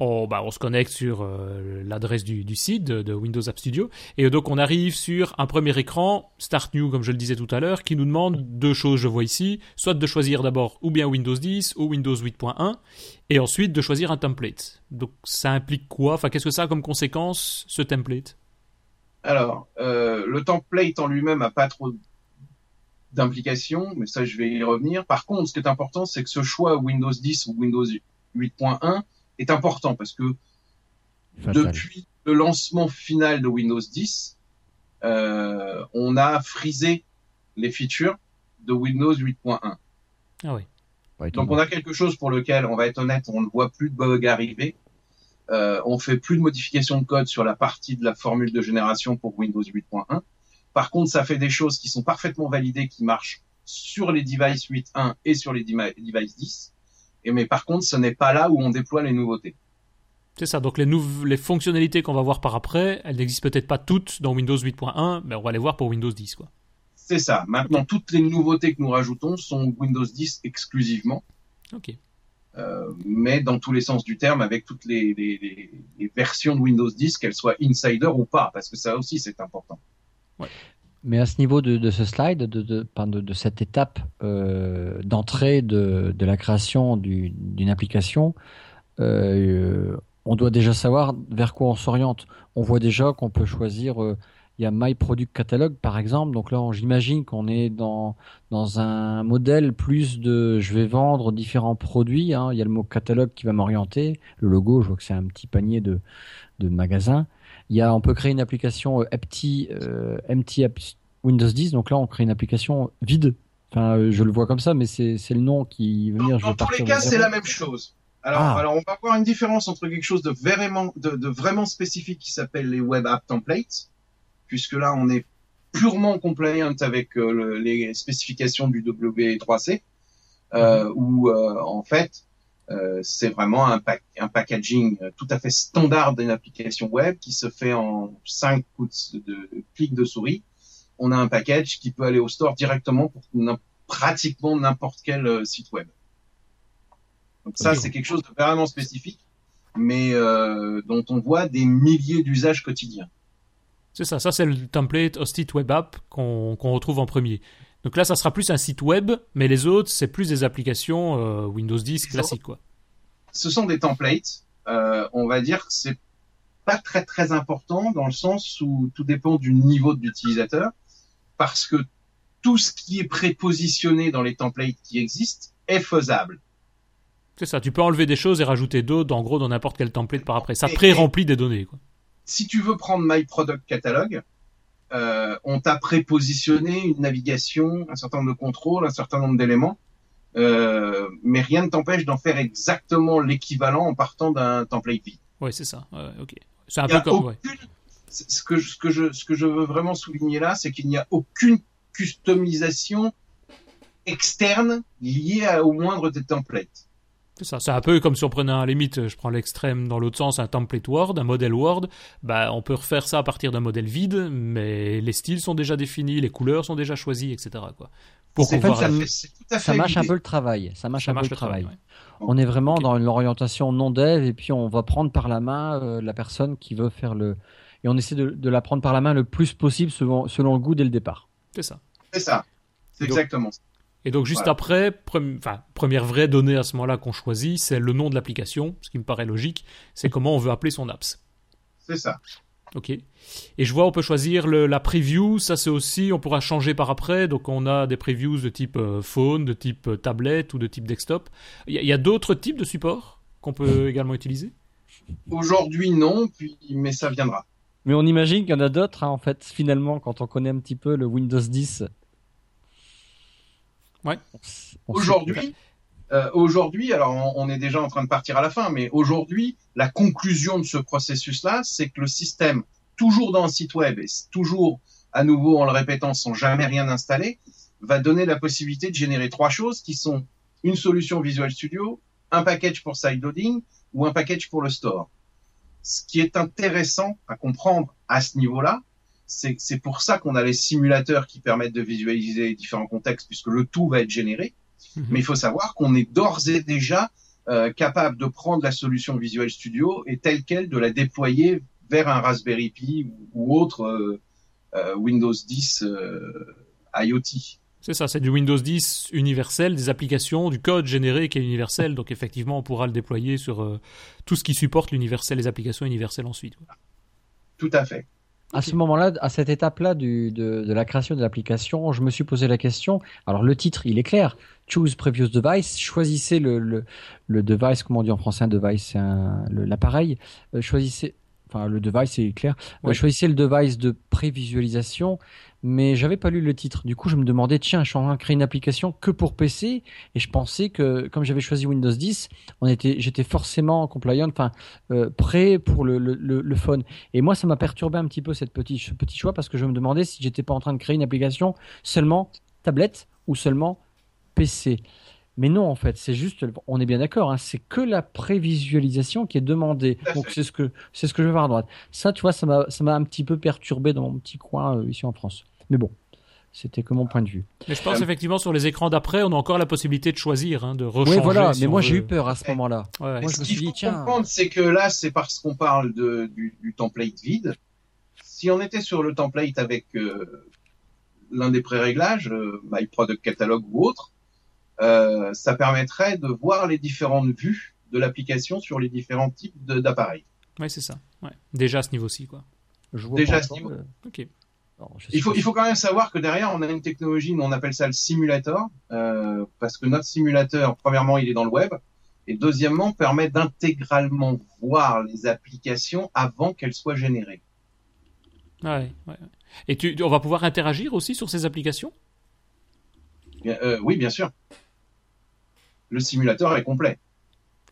on, bah, on se connecte sur euh, l'adresse du, site de, Windows App Studio. Et donc on arrive sur un premier écran Start New comme je le disais tout à l'heure qui nous demande deux choses je vois ici. Soit de choisir d'abord ou bien Windows 10 ou Windows 8.1 et ensuite de choisir un template. Donc ça implique quoi? Enfin qu'est-ce que ça a comme conséquence ce template? Alors, euh, le template en lui-même a pas trop d'implications, mais ça, je vais y revenir. Par contre, ce qui est important, c'est que ce choix Windows 10 ou Windows 8.1 est important parce que Fatal. depuis le lancement final de Windows 10, euh, on a frisé les features de Windows 8.1. ah oui Ouais, Donc on a quelque chose pour lequel, on va être honnête, on ne voit plus de bugs arriver. Euh, on fait plus de modifications de code sur la partie de la formule de génération pour Windows 8.1. Par contre, ça fait des choses qui sont parfaitement validées, qui marchent sur les devices 8.1 et sur les devices 10. Et mais par contre, ce n'est pas là où on déploie les nouveautés. c'est ça donc les, les fonctionnalités qu'on va voir par après elles n'existent peut-être pas toutes dans Windows 8.1 mais on va les voir pour Windows 10 quoi C'est ça. Maintenant, toutes les nouveautés que nous rajoutons sont Windows 10 exclusivement. ok Euh, mais dans tous les sens du terme, avec toutes les, les, les- les versions de Windows 10, qu'elles soient insider ou pas, parce que ça aussi c'est important. Mais à ce niveau de, ce slide, de, cette étape euh, d'entrée de, la création du- d'une application, euh, on doit déjà savoir vers quoi on s'oriente. On voit déjà qu'on peut choisir. euh, il y a My Product Catalog par exemple. Donc là, j'imagine qu'on est dans dans un modèle plus de je vais vendre différents produits. hein. Il y a le mot catalogue qui va m'orienter. Le logo, je vois que c'est un petit panier de de magasins. Il y a, on peut créer une application euh, empty, euh, empty app Windows 10. Donc là, on crée une application vide. Enfin, euh, je le vois comme ça, mais c'est le nom qui veut Dans, dire. dans tous les cas, c'est la même chose. Alors, Ah. alors, on va voir une différence entre quelque chose de vraiment, de, de vraiment spécifique qui s'appelle les Web App Templates, puisque là, on est purement compliant avec euh, le- les spécifications du W3C, euh, où euh, en fait, euh, c'est vraiment un, pack, un packaging euh, tout à fait standard d'une application web qui se fait en 5 coups de, de clics de souris. On a un package qui peut aller au store directement pour pratiquement n'importe quel euh, site web. Donc ça, c'est quelque chose de vraiment spécifique, mais euh, dont on voit des milliers d'usages quotidiens. C'est ça, ça c'est le template Hosted Web App qu'on qu'on retrouve en premier. Donc là, ça sera plus un site web, mais les autres, c'est plus des applications euh, Windows 10 classiques, quoi. Ce sont des templates. Euh, on va dire que c'est pas très très important dans le sens où tout dépend du niveau de l'utilisateur, parce que tout ce qui est prépositionné dans les templates qui existent est faisable. C'est ça, tu peux enlever des choses et rajouter d'autres, en gros, dans n'importe quel template par après. Ça pré-remplit des données, quoi. si tu veux prendre My Product Catalog, euh, on t'a prépositionné une navigation, un certain nombre de contrôles, un certain nombre d'éléments, euh, mais rien ne t'empêche d'en faire exactement l'équivalent en partant d'un template vide. Ouais, c'est ça, ouais, ok. C'est un peu comme, ouais. aucune- c- ce que, je- ce que je, ce que je veux vraiment souligner là, c'est qu'il n'y a aucune customisation externe liée à- au moindre des templates. C'est ça, c'est un peu comme si on prenait un limite, je prends l'extrême dans l'autre sens, un template Word, un modèle Word, bah on peut refaire ça à partir d'un modèle vide, mais les styles sont déjà définis, les couleurs sont déjà choisies, etc. Quoi. Pour tout à ça- fait- c'est tout à Ça mâche un peu le travail. Ça mâche ça un peu le travail. ouais. On est vraiment Ok. dans une orientation non dev et puis on va prendre par la main euh, la personne qui veut faire le et on essaie de, de la prendre par la main le plus possible selon, selon le goût dès le départ. C'est ça. C'est ça. C'est Donc- exactement ça. Et donc juste après, enfin, première vraie donnée à ce moment-là qu'on choisit, c'est le nom de l'application, ce qui me paraît logique, c'est comment on veut appeler son apps. C'est ça. Ok. Et je vois, on peut choisir le- la preview. Ça, c'est aussi, on pourra changer par après. Donc, on a des previews de type euh, phone, de type euh, tablette ou de type desktop. Il y a, d'autres types de supports qu'on peut également utiliser? Aujourd'hui, non, puis, mais ça viendra. Mais on imagine qu'il y en a d'autres hein, en fait finalement quand on connaît un petit peu le Windows 10. Ouais. Aujourd'hui, euh, aujourd'hui, alors on, on est déjà en train de partir à la fin, mais aujourd'hui, la conclusion de ce processus-là, c'est que le système, toujours dans un site web et toujours à nouveau en le répétant sans jamais rien installer, va donner la possibilité de générer trois choses qui sont une solution Visual Studio, un package pour sideloading ou un package pour le store. Ce qui est intéressant à comprendre à ce niveau-là, c'est pour ça qu'on a les simulateurs qui permettent de visualiser les différents contextes puisque le tout va être généré. Mhm. Mais il faut savoir qu'on est d'ores et déjà euh, capable de prendre la solution Visual Studio et telle quelle de la déployer vers un Raspberry Pi ou, autre euh, euh, Windows 10 euh, IoT. C'est ça, c'est du Windows 10 universel, des applications, du code généré qui est universel. Donc effectivement, on pourra le déployer sur tout ce qui supporte l'universel, les applications universelles ensuite. Tout à fait. À ce moment-là, à cette étape-là de, de la création de l'application, je me suis posé la question. Alors le titre, il est clair. Choose previous device. Choisissez le, le, le device. Comment on dit en français un device C'est l'appareil. Euh, choisissez. Enfin, le device, c'est clair. Euh, choisissez le device de prévisualisation. Mais j'avais pas lu le titre. Du coup, je me demandais, tiens, je suis en train de créer une application que pour PC. Et je pensais que, comme j'avais choisi Windows 10, on était, j'étais forcément compliant, enfin, euh, prêt pour le, le, le, le phone. Et moi, ça m'a perturbé un petit peu cette petit, ce petit choix parce que je me demandais si j'étais pas en train de créer une application seulement tablette ou seulement PC. Mais non, en fait, c'est juste, on est bien d'accord, hein, c'est que la prévisualisation qui est demandée. Donc c'est ce que c'est ce que je vais voir à droite. Ça, tu vois, ça m'a ça m'a un petit peu perturbé dans mon petit coin euh, ici en France. Mais bon, c'était que mon point de vue. Mais je pense Euh, effectivement sur les écrans d'après, on a encore la possibilité de choisir, hein, de rechanger. Oui, voilà. si mais moi, veut. j'ai eu peur à ce moment-là. Ouais, ouais. Moi, je ce me qu'il suis dit, faut tiens. comprendre, c'est que là, c'est parce qu'on parle de, du, du template vide. Si on était sur le template avec euh, l'un des pré-réglages, euh, My Product Catalog ou autre, euh, ça permettrait de voir les différentes vues de l'application sur les différents types d'appareils. Ouais, c'est ça. Ouais. Déjà à ce niveau-ci, quoi. Je vois Déjà, à ce niveau. Ok. Non, Il faut, il faut quand même savoir que derrière, on a une technologie, on appelle ça le simulator, euh, parce que notre simulateur, premièrement, il est dans le web, et deuxièmement, permet d'intégralement voir les applications avant qu'elles soient générées. Ouais, ouais. ouais. Et tu, on va pouvoir interagir aussi sur ces applications? Bien- euh, oui, bien sûr. Le simulateur est complet.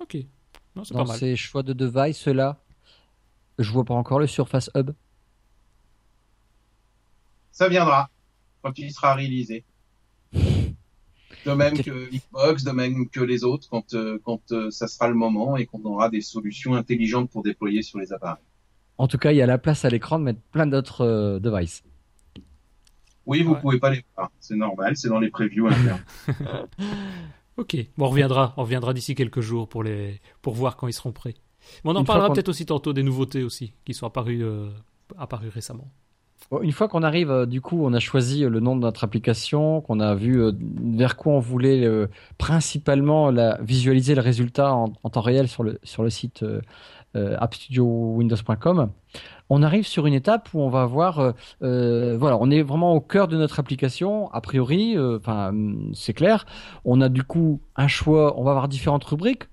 Ok. Non, c'est Dans pas mal. ces choix de device là, je vois pas encore le Surface Hub. Ça viendra quand il sera réalisé. De même que Xbox, de même que les autres, quand, euh, quand euh, ça sera le moment et qu'on aura des solutions intelligentes pour déployer sur les appareils. En tout cas, il y a la place à l'écran de mettre plein d'autres euh, devices. Oui, vous Ouais. pouvez pas les voir. C'est normal, c'est dans les previews internes. Ok. Bon, on reviendra. On reviendra d'ici quelques jours pour les, pour voir quand ils seront prêts. Mais on en Une parlera peut-être aussi tantôt des nouveautés aussi qui sont apparues, euh, apparues récemment. Une fois qu'on arrive, euh, du coup, on a choisi euh, le nom de notre application, qu'on a vu euh, vers quoi on voulait principalement la, visualiser le résultat en, temps réel sur le, sur le site euh, appstudiowindows.com. On arrive sur une étape où on va voir, euh, voilà, on est vraiment au cœur de notre application, a priori, enfin, hum, c'est clair. On a du coup un choix, on va avoir différentes rubriques.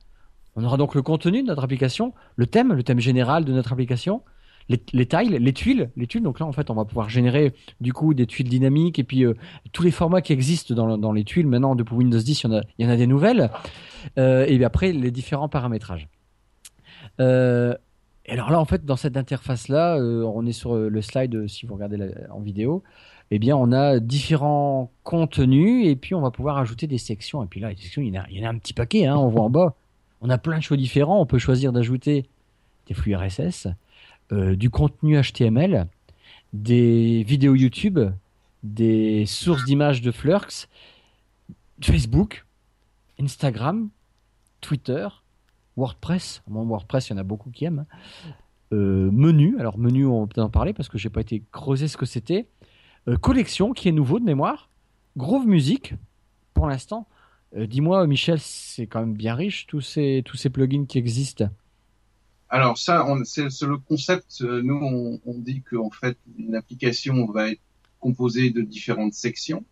On aura donc le contenu de notre application, le thème, le thème général de notre application, les, les tiles, les tuiles, les tuiles. Donc là, en fait, on va pouvoir générer du coup des tuiles dynamiques et puis euh, tous les formats qui existent dans, le- dans les tuiles. Maintenant, depuis Windows 10, il y en a, il y en a des nouvelles. Euh, et puis après, les différents paramétrages. Euh, et alors là, en fait, dans cette interface-là, on est sur le slide, si vous regardez en vidéo, eh bien, on a différents contenus et puis on va pouvoir ajouter des sections. Et puis là, les sections, il y en a, il y en a un petit paquet, hein, on voit en bas. On a plein de choix différents. On peut choisir d'ajouter des flux RSS, euh, du contenu HTML, des vidéos YouTube, des sources d'images de Flux, Facebook, Instagram, Twitter, WordPress. Moi, WordPress, il y en a beaucoup qui aiment. Euh, menu, alors menu, on peut-être en parler parce que j'ai pas été creuser ce que c'était. Euh, collection, qui est nouveau de mémoire. Groove Music, pour l'instant. Dis-moi, Michel, c'est quand même bien riche tous ces tous ces plugins qui existent. Alors ça, on- c'est c'est le concept. euh, Nous, on, on dit qu'en fait, une application va être composée de différentes sections,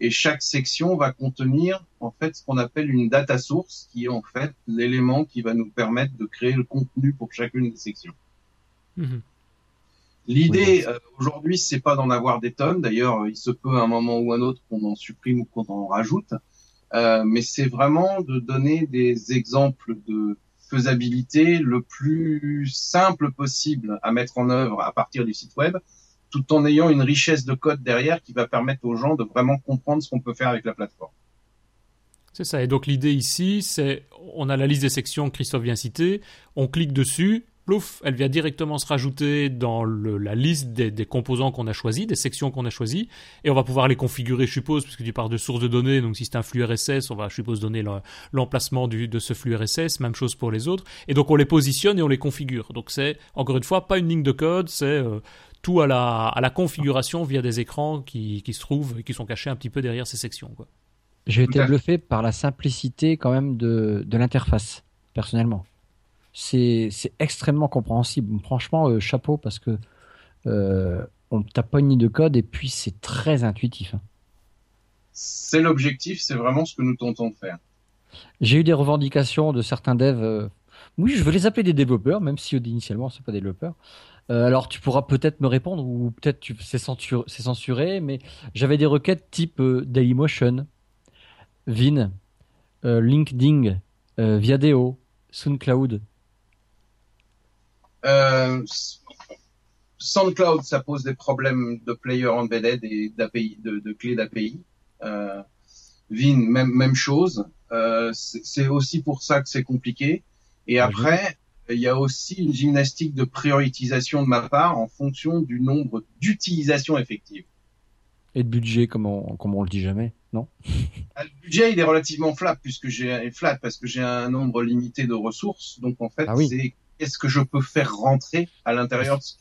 et chaque section va contenir en fait ce qu'on appelle une data source, qui est en fait l'élément qui va nous permettre de créer le contenu pour chacune des sections. Mhm. L'idée euh, aujourd'hui, c'est pas d'en avoir des tonnes. D'ailleurs, il se peut à un moment ou un autre qu'on en supprime ou qu'on en rajoute, Euh, mais c'est vraiment de donner des exemples de faisabilité le plus simple possible à mettre en œuvre à partir du site web, tout en ayant une richesse de code derrière qui va permettre aux gens de vraiment comprendre ce qu'on peut faire avec la plateforme. C'est ça. Et donc l'idée ici, c'est on a la liste des sections que Christophe vient citer, on clique dessus, plouf, elle vient directement se rajouter dans la liste des, composants qu'on a choisis, des sections qu'on a choisies, et on va pouvoir les configurer, je suppose, puisque tu parles de source de données, donc si c'est un flux RSS, on va, je suppose, donner l'emplacement de ce flux RSS, même chose pour les autres, et donc on les positionne et on les configure. Donc c'est, encore une fois, pas une ligne de code, c'est euh, tout à la, à la configuration via des écrans qui, qui se trouvent et qui sont cachés un petit peu derrière ces sections. Quoi. J'ai été bluffé par la simplicité quand même de, de l'interface, personnellement c'est extrêmement compréhensible. Franchement, euh, chapeau parce que euh, on tape pas une ligne de code et puis c'est très intuitif. Hein. C'est l'objectif, c'est vraiment ce que nous tentons de faire. J'ai eu des revendications de certains devs. Euh, oui, je veux les appeler des développeurs, même si initialement c'est pas des développeurs. alors tu pourras peut-être me répondre ou peut-être c'est censuré, censuré, mais j'avais des requêtes type Dailymotion, Vin, LinkedIn, Viadeo, SoundCloud. Euh, SoundCloud, ça pose des problèmes de player embedded et d'API, de, de clés d'API. Euh, Vin, même, même chose. Euh, c'est aussi pour ça que c'est compliqué. Et après, il y a aussi une gymnastique de prioritisation de ma part en fonction du nombre d'utilisations effectives. Et de budget, comme on, comme on le dit jamais, non? Ah, Le budget, il est relativement flat puisque j'ai flat parce que j'ai un nombre limité de ressources. Donc en fait, ah c'est qu'est-ce que je peux faire rentrer à l'intérieur de ce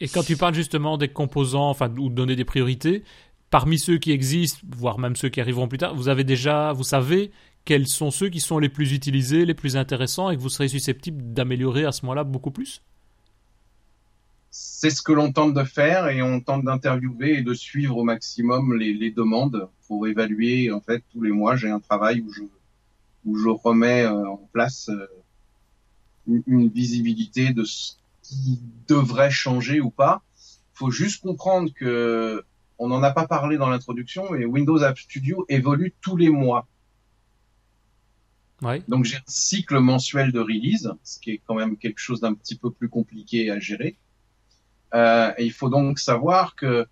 Et quand tu parles justement des composants, enfin, ou de donner des priorités, parmi ceux qui existent, voire même ceux qui arriveront plus tard, vous avez déjà, vous savez quels sont ceux qui sont les plus utilisés, les plus intéressants et que vous serez susceptible d'améliorer à ce moment-là beaucoup plus C'est ce que l'on tente de faire et on tente d'interviewer et de suivre au maximum les, demandes pour évaluer. En fait, tous les mois, j'ai un travail où je, où je remets euh, en place euh, une, visibilité de ce qui devrait changer ou pas. Il faut juste comprendre que on n'en a pas parlé dans l'introduction, mais Windows App Studio évolue tous les mois. Ouais. Donc j'ai un cycle mensuel de release, ce qui est quand même quelque chose d'un petit peu plus compliqué à gérer. Euh, et il faut donc savoir que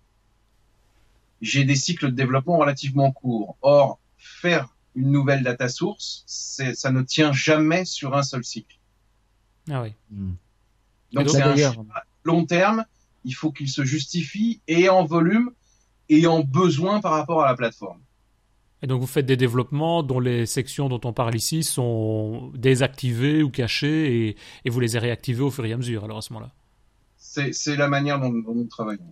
j'ai des cycles de développement relativement courts. Or, faire une nouvelle data source, ça ne tient jamais sur un seul cycle. Ah oui. Hmm. Donc c'est un long terme. Il faut qu'il se justifie et en volume et en besoin par rapport à la plateforme. Et donc vous faites des développements dont les sections dont on parle ici sont désactivées ou cachées et, et vous les réactivées au fur et à mesure alors à ce moment-là. C'est la manière dont, nous travaillons.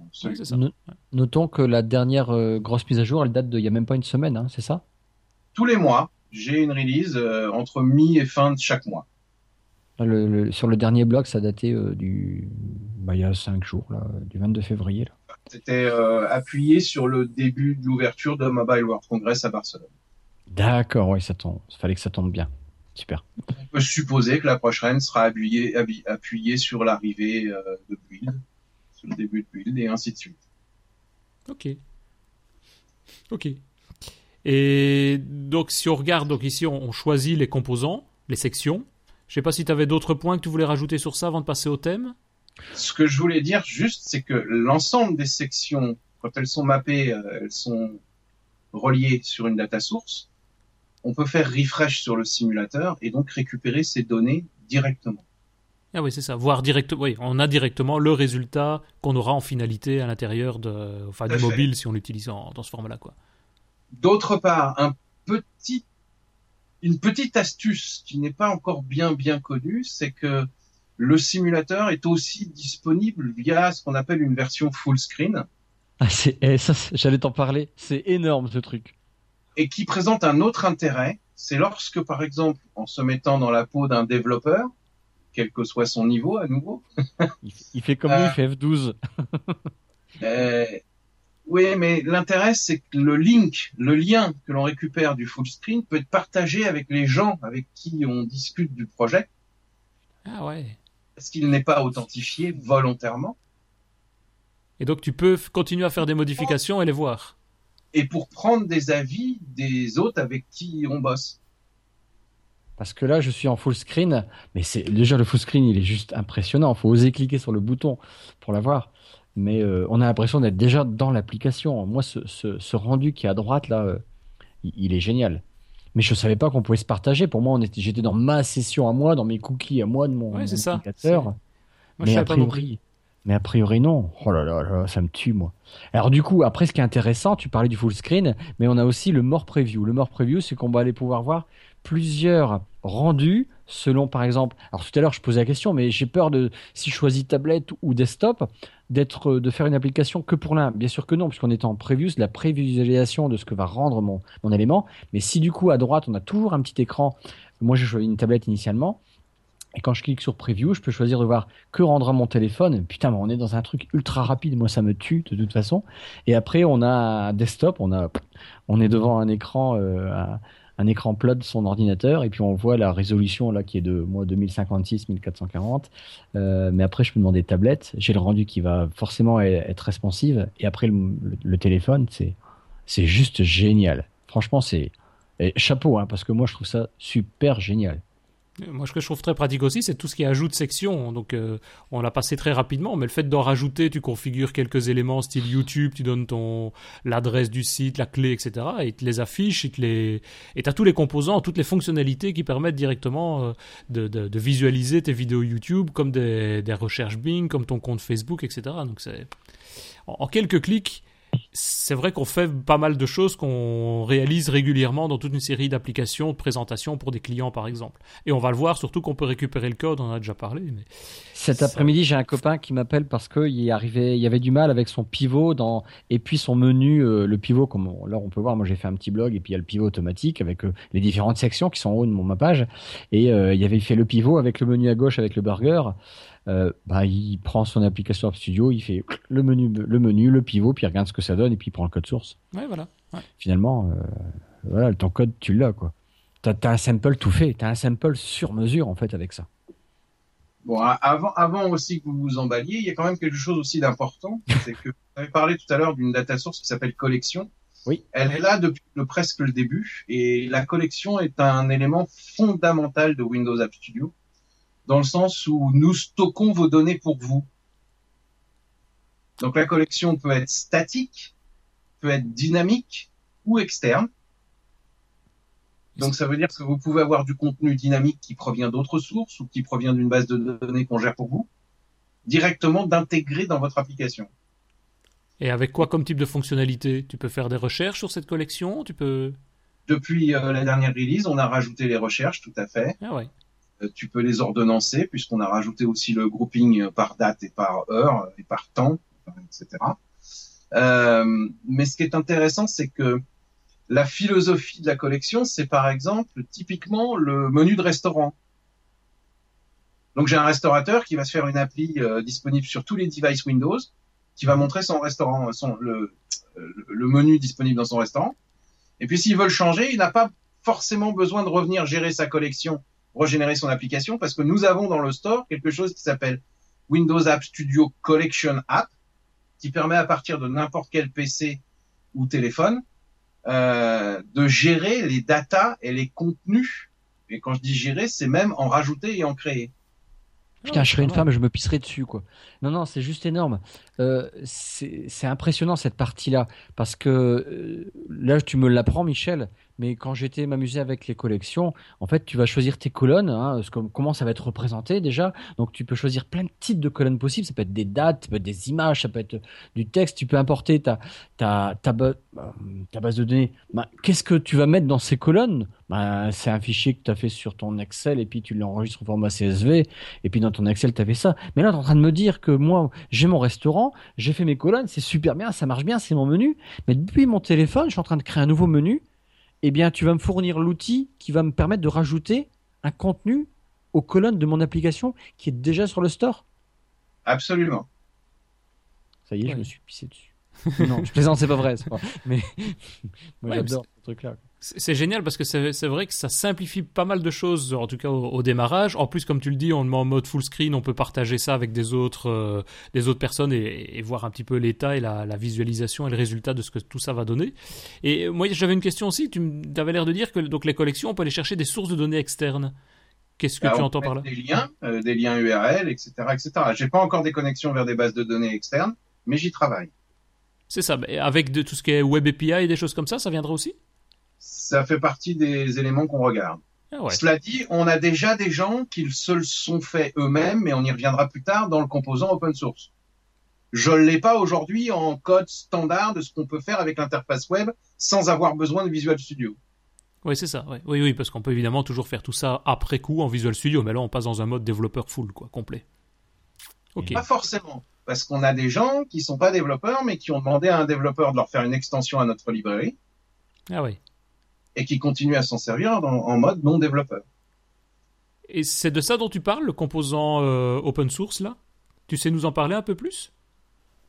Notons que la dernière euh, grosse mise à jour, elle date d'il n'y a même pas une semaine, hein, c'est ça? Tous les mois, j'ai une release euh, entre mi et fin de chaque mois. Le, sur le dernier blog, ça datait euh, du, bah, il y a 5 jours, là, du 22 février. C'était euh, appuyé sur le début de l'ouverture de Mobile World Congress à Barcelone. D'accord, oui, ça tombe. Il fallait que ça tombe bien. Super. On peut supposer que la prochaine sera appuyée, appuyée sur l'arrivée euh, de Build, sur le début de Build, et ainsi de suite. Ok. Ok. Et donc, si on regarde, donc ici, on choisit les composants, les sections. Je sais pas si tu avais d'autres points que tu voulais rajouter sur ça avant de passer au thème. Ce que je voulais dire juste, c'est que l'ensemble des sections, quand elles sont mappées, euh, elles sont reliées sur une data source. On peut faire refresh sur le simulateur et donc récupérer ces données directement. Ah oui, c'est ça. Voir directement. Oui, on a directement le résultat qu'on aura en finalité à l'intérieur de, enfin, du mobile si on l'utilise dans ce format-là, quoi. D'autre part, un petit une petite astuce qui n'est pas encore bien bien connue, c'est que le simulateur est aussi disponible via ce qu'on appelle une version full screen. Ah, c'est, eh, ça, j'allais t'en parler. C'est énorme ce truc. Et qui présente un autre intérêt, c'est lorsque, par exemple, en se mettant dans la peau d'un développeur, quel que soit son niveau à nouveau. il, fait comme lui, il fait F12. euh, oui, mais l'intérêt, c'est que le link, le lien que l'on récupère du full screen peut être partagé avec les gens avec qui on discute du projet. Ah ouais. Parce qu'il n'est pas authentifié volontairement. Et donc tu peux continuer à faire des modifications et les voir. Et pour prendre des avis des autres avec qui on bosse. Parce que là, je suis en full screen, mais c'est déjà le full screen, il est juste impressionnant. Il faut oser cliquer sur le bouton pour l'avoir mais euh, on a l'impression d'être déjà dans l'application. Moi, ce, rendu qui est à droite là, euh, il, est génial. mais je savais pas qu'on pouvait se partager. Pour moi, on était, j'étais dans ma session à moi, dans mes cookies à moi de mon, Ouais, navigateur. Moi, mais a priori, mais a priori non. Oh là là, là, ça me tue moi. Alors du coup, après, ce qui est intéressant, tu parlais du full screen, mais on a aussi le more preview. Le more preview, c'est qu'on va aller pouvoir voir plusieurs rendus selon, par exemple. Alors tout à l'heure, je posais la question, mais j'ai peur de si je choisis tablette ou desktop, d'être de faire une application que pour l'un. Bien sûr que non, puisqu'on est en preview, c'est la prévisualisation de ce que va rendre mon mon élément. Mais si du coup à droite, on a toujours un petit écran. Moi, j'ai choisi une tablette initialement. Et quand je clique sur Preview, je peux choisir de voir que rendra mon téléphone. Putain, mais on est dans un truc ultra rapide. Moi, ça me tue de toute façon. Et après, on a desktop. On a, on est devant un écran, euh, un, écran plat de son ordinateur. Et puis, on voit la résolution là qui est de moi 2056, 1440. Euh, mais après, je peux demander tablette. J'ai le rendu qui va forcément e- être responsive. Et après, le, téléphone, c'est, c'est juste génial. Franchement, c'est chapeau, hein, parce que moi, je trouve ça super génial. Moi, ce que je trouve très pratique aussi, c'est tout ce qui est ajout section. Donc, euh, on l'a passé très rapidement, mais le fait d'en rajouter, tu configures quelques éléments style YouTube, tu donnes ton l'adresse du site, la clé, etc. Et il te les affiche, il te les et t'as tous les composants, toutes les fonctionnalités qui permettent directement euh, de, visualiser tes vidéos YouTube, comme des, recherches Bing, comme ton compte Facebook, etc. Donc, c'est en quelques clics. C'est vrai qu'on fait pas mal de choses qu'on réalise régulièrement dans toute une série d'applications, de présentations pour des clients par exemple. Et on va le voir, surtout qu'on peut récupérer le code, on en a déjà parlé. Mais... Cet Ça- après-midi, j'ai un copain qui m'appelle parce qu'il arrivait, il y avait du mal avec son pivot dans, et puis son menu, euh, le pivot, comme on- là on peut voir, moi j'ai fait un petit blog et puis il y a le pivot automatique avec euh, les différentes sections qui sont en haut de mon, ma page. Et euh, il avait fait le pivot avec le menu à gauche avec le burger. Euh, bah, il prend son application App Studio, il fait le menu, le menu, le pivot, puis il regarde ce que ça donne et puis il prend le code source. Ouais, voilà. Ouais. Finalement, euh, voilà, ton code, tu l'as quoi. T'as as un sample tout fait, t'as un sample sur mesure en fait avec ça. Bon, avant, avant aussi que vous vous emballiez, il y a quand même quelque chose aussi d'important, c'est que vous avez parlé tout à l'heure d'une data source qui s'appelle collection. Oui. Elle est là depuis le, presque le début, et la collection est un élément fondamental de Windows App Studio, dans le sens où nous stockons vos données pour vous. Donc la collection peut être statique, peut être dynamique ou externe. Donc ça veut dire que vous pouvez avoir du contenu dynamique qui provient d'autres sources ou qui provient d'une base de données qu'on gère pour vous, directement d'intégrer dans votre application. Et avec quoi comme type de fonctionnalité? Tu peux faire des recherches sur cette collection? Tu peux. Depuis euh, la dernière release, on a rajouté les recherches, tout à fait. Ah ouais. Euh, tu peux les ordonnancer puisqu'on a rajouté aussi le grouping par date et par heure et par temps, etc. Euh, mais ce qui est intéressant, c'est que la philosophie de la collection, c'est par exemple typiquement le menu de restaurant. Donc j'ai un restaurateur qui va se faire une appli euh, disponible sur tous les devices Windows, qui va montrer son restaurant, son le, menu disponible dans son restaurant. Et puis s'il veut le changer, il n'a pas forcément besoin de revenir gérer sa collection régénérer son application parce que nous avons dans le store quelque chose qui s'appelle Windows App Studio Collection App qui permet à partir de n'importe quel PC ou téléphone euh, de gérer les datas et les contenus. Et quand je dis gérer, c'est même en rajouter et en créer. Putain, je serais une femme, je me pisserais dessus, quoi. Non, non, c'est juste énorme. Euh, c'est c'est impressionnant cette partie-là, parce que euh, là, tu me l'apprends, Michel. Mais quand j'étais m'amuser avec les collections, en fait, tu vas choisir tes colonnes, hein, ce que- comment ça va être représenté déjà. Donc, tu peux choisir plein de types de colonnes possibles. Ça peut être des dates, ça peut être des images, ça peut être du texte. Tu peux importer ta ta ta, euh, base de données. Bah, Qu'est-ce que tu vas mettre dans ces colonnes? Bah, C'est un fichier que tu as fait sur ton Excel et puis tu l'enregistres en format CSV. Et puis dans ton Excel, tu avais ça. Mais là, tu es en train de me dire que moi, j'ai mon restaurant, j'ai fait mes colonnes, c'est super bien, ça marche bien, c'est mon menu. Mais depuis mon téléphone, je suis en train de créer un nouveau menu. Eh bien, tu vas me fournir l'outil qui va me permettre de rajouter un contenu aux colonnes de mon application qui est déjà sur le store. Absolument. Ça y est, je me suis pissé dessus. non, je plaisante, c'est pas vrai. pas- Mais moi, Ouais, j'adore ce truc-là. C'est génial parce que c'est vrai que ça simplifie pas mal de choses, en tout cas au, au démarrage. En plus, comme tu le dis, on le met en mode full screen, on peut partager ça avec des autres, euh, des autres personnes et, et voir un petit peu l'état et la, la visualisation et le résultat de ce que tout ça va donner. Et euh, moi, j'avais une question aussi. Tu avais l'air de dire que donc les collections, on peut aller chercher des sources de données externes. Qu'est-ce que Alors, tu on entends par là Des liens, euh, des liens URL, etc., etc. J'ai pas encore des connexions vers des bases de données externes, mais j'y travaille. C'est ça. mais Avec de, tout ce qui est Web API et des choses comme ça, ça viendra aussi? Ça fait partie des éléments qu'on regarde. Ah ouais. Cela dit, on a déjà des gens qui se le sont fait eux-mêmes, mais on y reviendra plus tard dans le composant open source. Je ne l'ai pas aujourd'hui en code standard de ce qu'on peut faire avec l'interface web sans avoir besoin de Visual Studio. Oui, c'est ça. ouais. Oui, oui, parce qu'on peut évidemment toujours faire tout ça après coup en Visual Studio, mais là on passe dans un mode développeur full, quoi, complet. Pas forcément, parce qu'on a des gens qui sont pas développeurs, mais qui ont demandé à un développeur de leur faire une extension à notre librairie Ah oui. et qui continuent à s'en servir en mode non développeur. Et c'est de ça dont tu parles, le composant euh, open source là? Tu sais nous en parler un peu plus?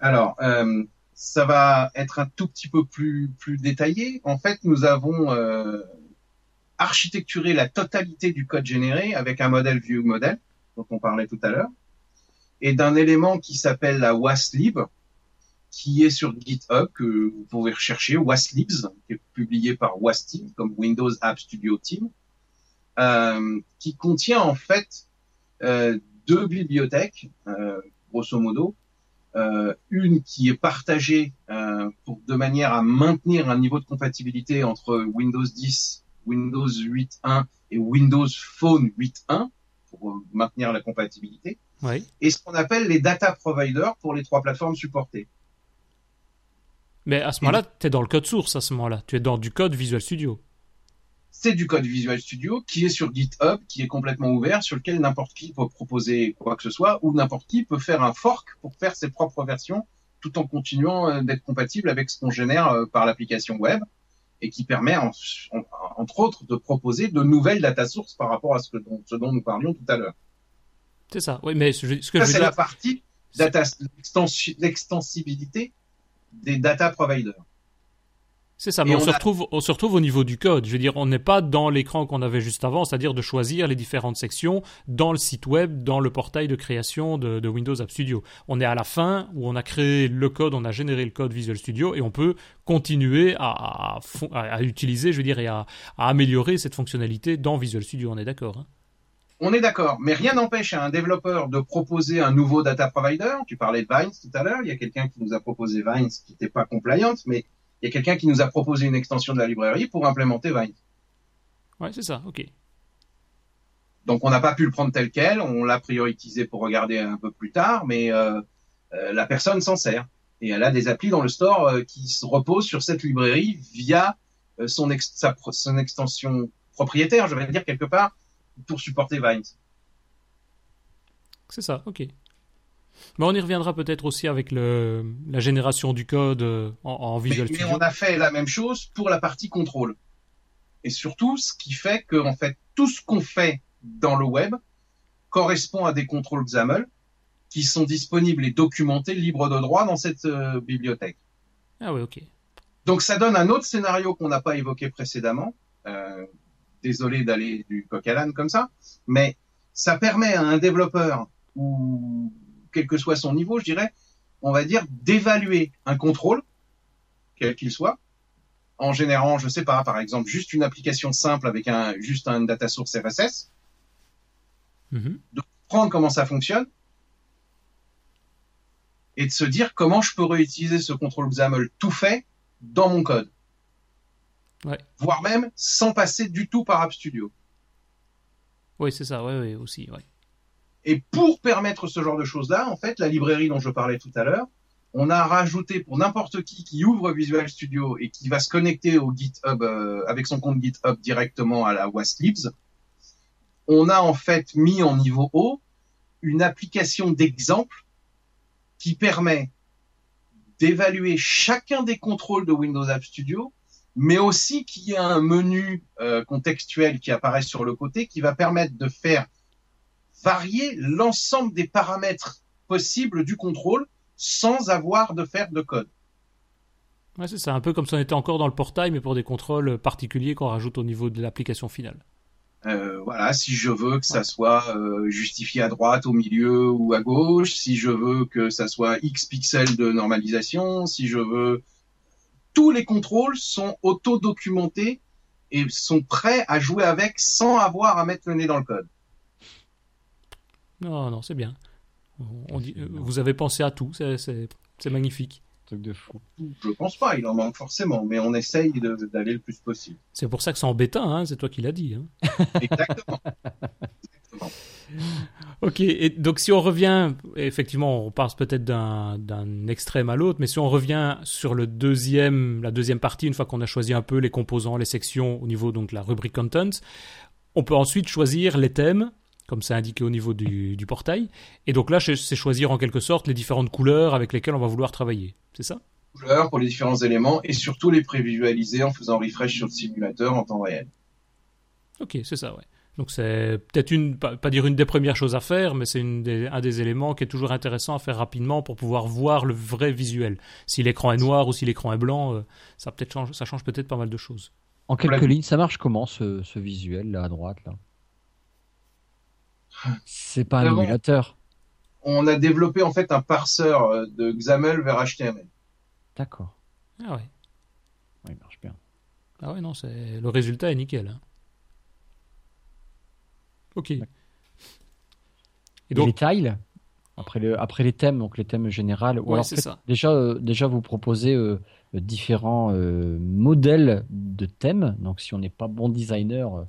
Alors, euh, ça va être un tout petit peu plus, plus détaillé. En fait, nous avons euh, architecturé la totalité du code généré avec un modèle view model dont on parlait tout à l'heure et d'un élément qui s'appelle la waslib qui est sur GitHub que vous pouvez rechercher waslibs qui est publié par wasteam comme Windows App Studio Team euh, qui contient en fait euh, deux bibliothèques euh, grosso modo une qui est partagée pour, de manière à maintenir un niveau de compatibilité entre Windows 10, Windows 8.1 et Windows Phone 8.1 pour maintenir la compatibilité, Oui. et ce qu'on appelle les data providers pour les trois plateformes supportées. Mais à ce moment-là, tu es dans le code source à ce moment-là. Tu es dans du code Visual Studio. C'est du code Visual Studio qui est sur GitHub, qui est complètement ouvert, sur lequel n'importe qui peut proposer quoi que ce soit, ou n'importe qui peut faire un fork pour faire ses propres versions, tout en continuant euh, d'être compatible avec ce qu'on génère euh, par l'application web, et qui permet, en- en- entre autres, de proposer de nouvelles data sources par rapport à ce, que, dont, ce dont nous parlions tout à l'heure. C'est ça. Oui, mais ce, ce que Ça, je veux c'est dire, la partie data, l'extensibilité des data providers. c'est ça. Mais on, on se a- retrouve, on se retrouve au niveau du code. Je veux dire, on n'est pas dans l'écran qu'on avait juste avant, c'est-à-dire de choisir les différentes sections dans le site web, dans le portail de création de, de Windows App Studio. On est à la fin où on a créé le code, on a généré le code Visual Studio et on peut continuer à, utiliser, je veux dire, et à, à améliorer cette fonctionnalité dans Visual Studio. On est d'accord. hein On est d'accord, mais rien n'empêche à un développeur de proposer un nouveau data provider. Tu parlais de Vines tout à l'heure. Il y a quelqu'un qui nous a proposé Vines qui n'était pas compliant, mais il y a quelqu'un qui nous a proposé une extension de la librairie pour implémenter Vines. ouais, c'est ça. Ok. Donc on n'a pas pu le prendre tel quel, on l'a prioritisé pour regarder un peu plus tard, mais euh, euh, la personne s'en sert. Et elle a des applis dans le store euh, qui se reposent sur cette librairie via son, ex- sa pro- son extension propriétaire, je vais dire quelque part, pour supporter Vines. C'est ça, ok. Mais on y reviendra peut-être aussi avec le, la génération du code euh, en, Visual mais Studio. on a fait la même chose pour la partie contrôle. Et surtout, ce qui fait que en fait tout ce qu'on fait dans le web correspond à des contrôles XAML qui sont disponibles et documentés libres de droit dans cette euh, bibliothèque. Ah ouais, ok. Donc ça donne un autre scénario qu'on n'a pas évoqué précédemment. Euh, désolé d'aller du coq à l'âne comme ça, mais ça permet à un développeur ou quel que soit son niveau, je dirais, on va dire d'évaluer un contrôle, quel qu'il soit, en générant, je sais pas, par exemple, juste une application simple avec un juste un data source RSS, Mhm. prendre comment ça fonctionne et de se dire comment je peux réutiliser ce contrôle XAML tout fait dans mon code. Ouais. Voire même sans passer du tout par App Studio. Oui, c'est ça, ouais, ouais, aussi, ouais. Et pour permettre ce genre de choses-là, en fait, la librairie dont je parlais tout à l'heure, on a rajouté pour n'importe qui qui ouvre Visual Studio et qui va se connecter au GitHub euh, avec son compte GitHub directement à la Waslibs, on a en fait mis en niveau haut une application d'exemple qui permet d'évaluer chacun des contrôles de Windows App Studio, mais aussi qu'il y a un menu euh, contextuel qui apparaît sur le côté qui va permettre de faire varier l'ensemble des paramètres possibles du contrôle sans avoir de faire de code. Ouais, c'est ça, un peu comme si on était encore dans le portail, mais pour des contrôles particuliers qu'on rajoute au niveau de l'application finale. Euh, voilà, si je veux que ça soit euh, justifié à droite, au milieu ou à gauche, si je veux que ça soit X pixels de normalisation, si je veux... Tous les contrôles sont auto-documentés et sont prêts à jouer avec sans avoir à mettre le nez dans le code. Non, non, c'est bien. On- dit- vous avez pensé à tout, c'est- magnifique. Truc de fou. Je pense pas, il en manque forcément, mais on essaye d'aller le plus possible. C'est pour ça que c'est en bêta, hein, c'est toi qui l'as dit. Hein. Exactement. Ok, et donc si on revient, effectivement, on passe peut-être d'un extrême à l'autre, mais si on revient sur le deuxième, la deuxième partie, une fois qu'on a choisi un peu les composants, les sections au niveau donc la rubrique content, on peut ensuite choisir les thèmes, comme c'est indiqué au niveau du, du portail, et donc là c'est choisir en quelque sorte les différentes couleurs avec lesquelles on va vouloir travailler, c'est ça? Couleurs pour les différents éléments et surtout les prévisualiser en faisant refresh sur le simulateur en temps réel. Ok, c'est ça, ouais. Donc c'est peut-être une, pas, dire une des premières choses à faire, mais c'est un des éléments qui est toujours intéressant à faire rapidement pour pouvoir voir le vrai visuel. Si l'écran est noir ou si l'écran est blanc, euh, ça peut-être change, ça change peut-être pas mal de choses. En quelques lignes, ça marche comment ce, visuel là à droite là? C'est pas un émulateur. On a développé en fait un parseur euh, de XAML vers HTML. D'accord. Ah ouais. il marche bien. Ah ouais non, c'est le résultat est nickel. Hein. Ok. Et donc... les tiles après, le, après les thèmes, donc les thèmes généraux. Ou alors, ça. Déjà, euh, déjà, vous proposez euh, différents euh, modèles de thèmes. Donc, si on n'est pas bon designer,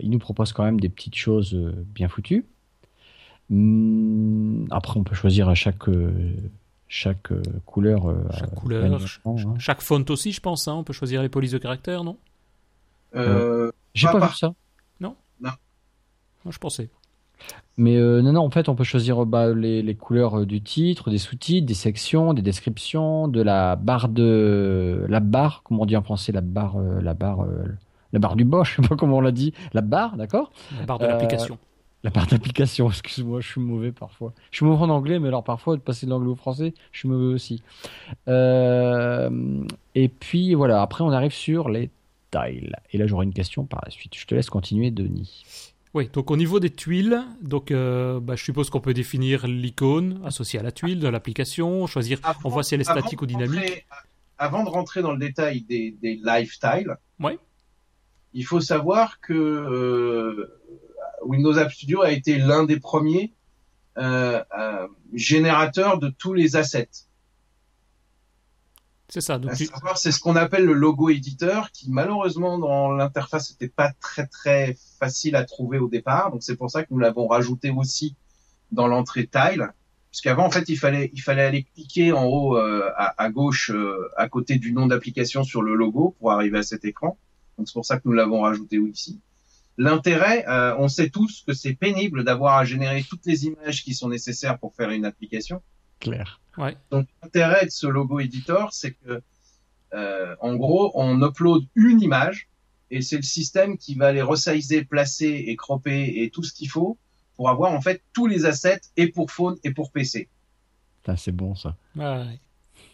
il nous propose quand même des petites choses bien foutues. Hum, après, on peut choisir à chaque chaque couleur. chaque couleur, hein. chaque font aussi, je pense. Hein. On peut choisir les polices de caractère, non? J'ai pas, pas vu ça. Moi, je pensais. Mais euh, non, non, en fait, on peut choisir bah, les, couleurs euh, du titre, des sous-titres, des sections, des descriptions, de la barre de la barre, comme on dit en français, la barre, euh, la barre, la barre du Bosch, je sais pas comment on l'a dit, la barre, d'accord? La barre de l'application. La barre d'application, excuse-moi, je suis mauvais parfois. Je suis mauvais en anglais, mais alors parfois, de passer de l'anglais au français, je suis mauvais aussi. et puis voilà, après, on arrive sur les tiles. Et là, j'aurai une question par la suite. Je te laisse continuer, Denis. Oui, donc au niveau des tuiles, donc euh, bah, je suppose qu'on peut définir l'icône associée à la tuile de l'application, choisir, on voit si elle est statique ou dynamique. avant de rentrer dans le détail des, des lifestyles, il faut savoir que euh, Windows App Studio a été l'un des premiers euh, générateurs de tous les assets. C'est ça. c'est ce qu'on appelle le logo éditeur, qui malheureusement dans l'interface n'était pas très très facile à trouver au départ. Donc c'est pour ça que nous l'avons rajouté aussi dans l'entrée tile, puisqu'avant en fait il fallait il fallait aller cliquer en haut euh, à, gauche euh, à côté du nom d'application sur le logo pour arriver à cet écran. Donc c'est pour ça que nous l'avons rajouté ici. L'intérêt, euh, on sait tous que c'est pénible d'avoir à générer toutes les images qui sont nécessaires pour faire une application. Donc l'intérêt de ce logo éditeur, c'est que euh, en gros, on upload une image et c'est le système qui va les resizer, placer et cropper et tout ce qu'il faut pour avoir en fait tous les assets et pour phone et pour PC. C'est bon ça.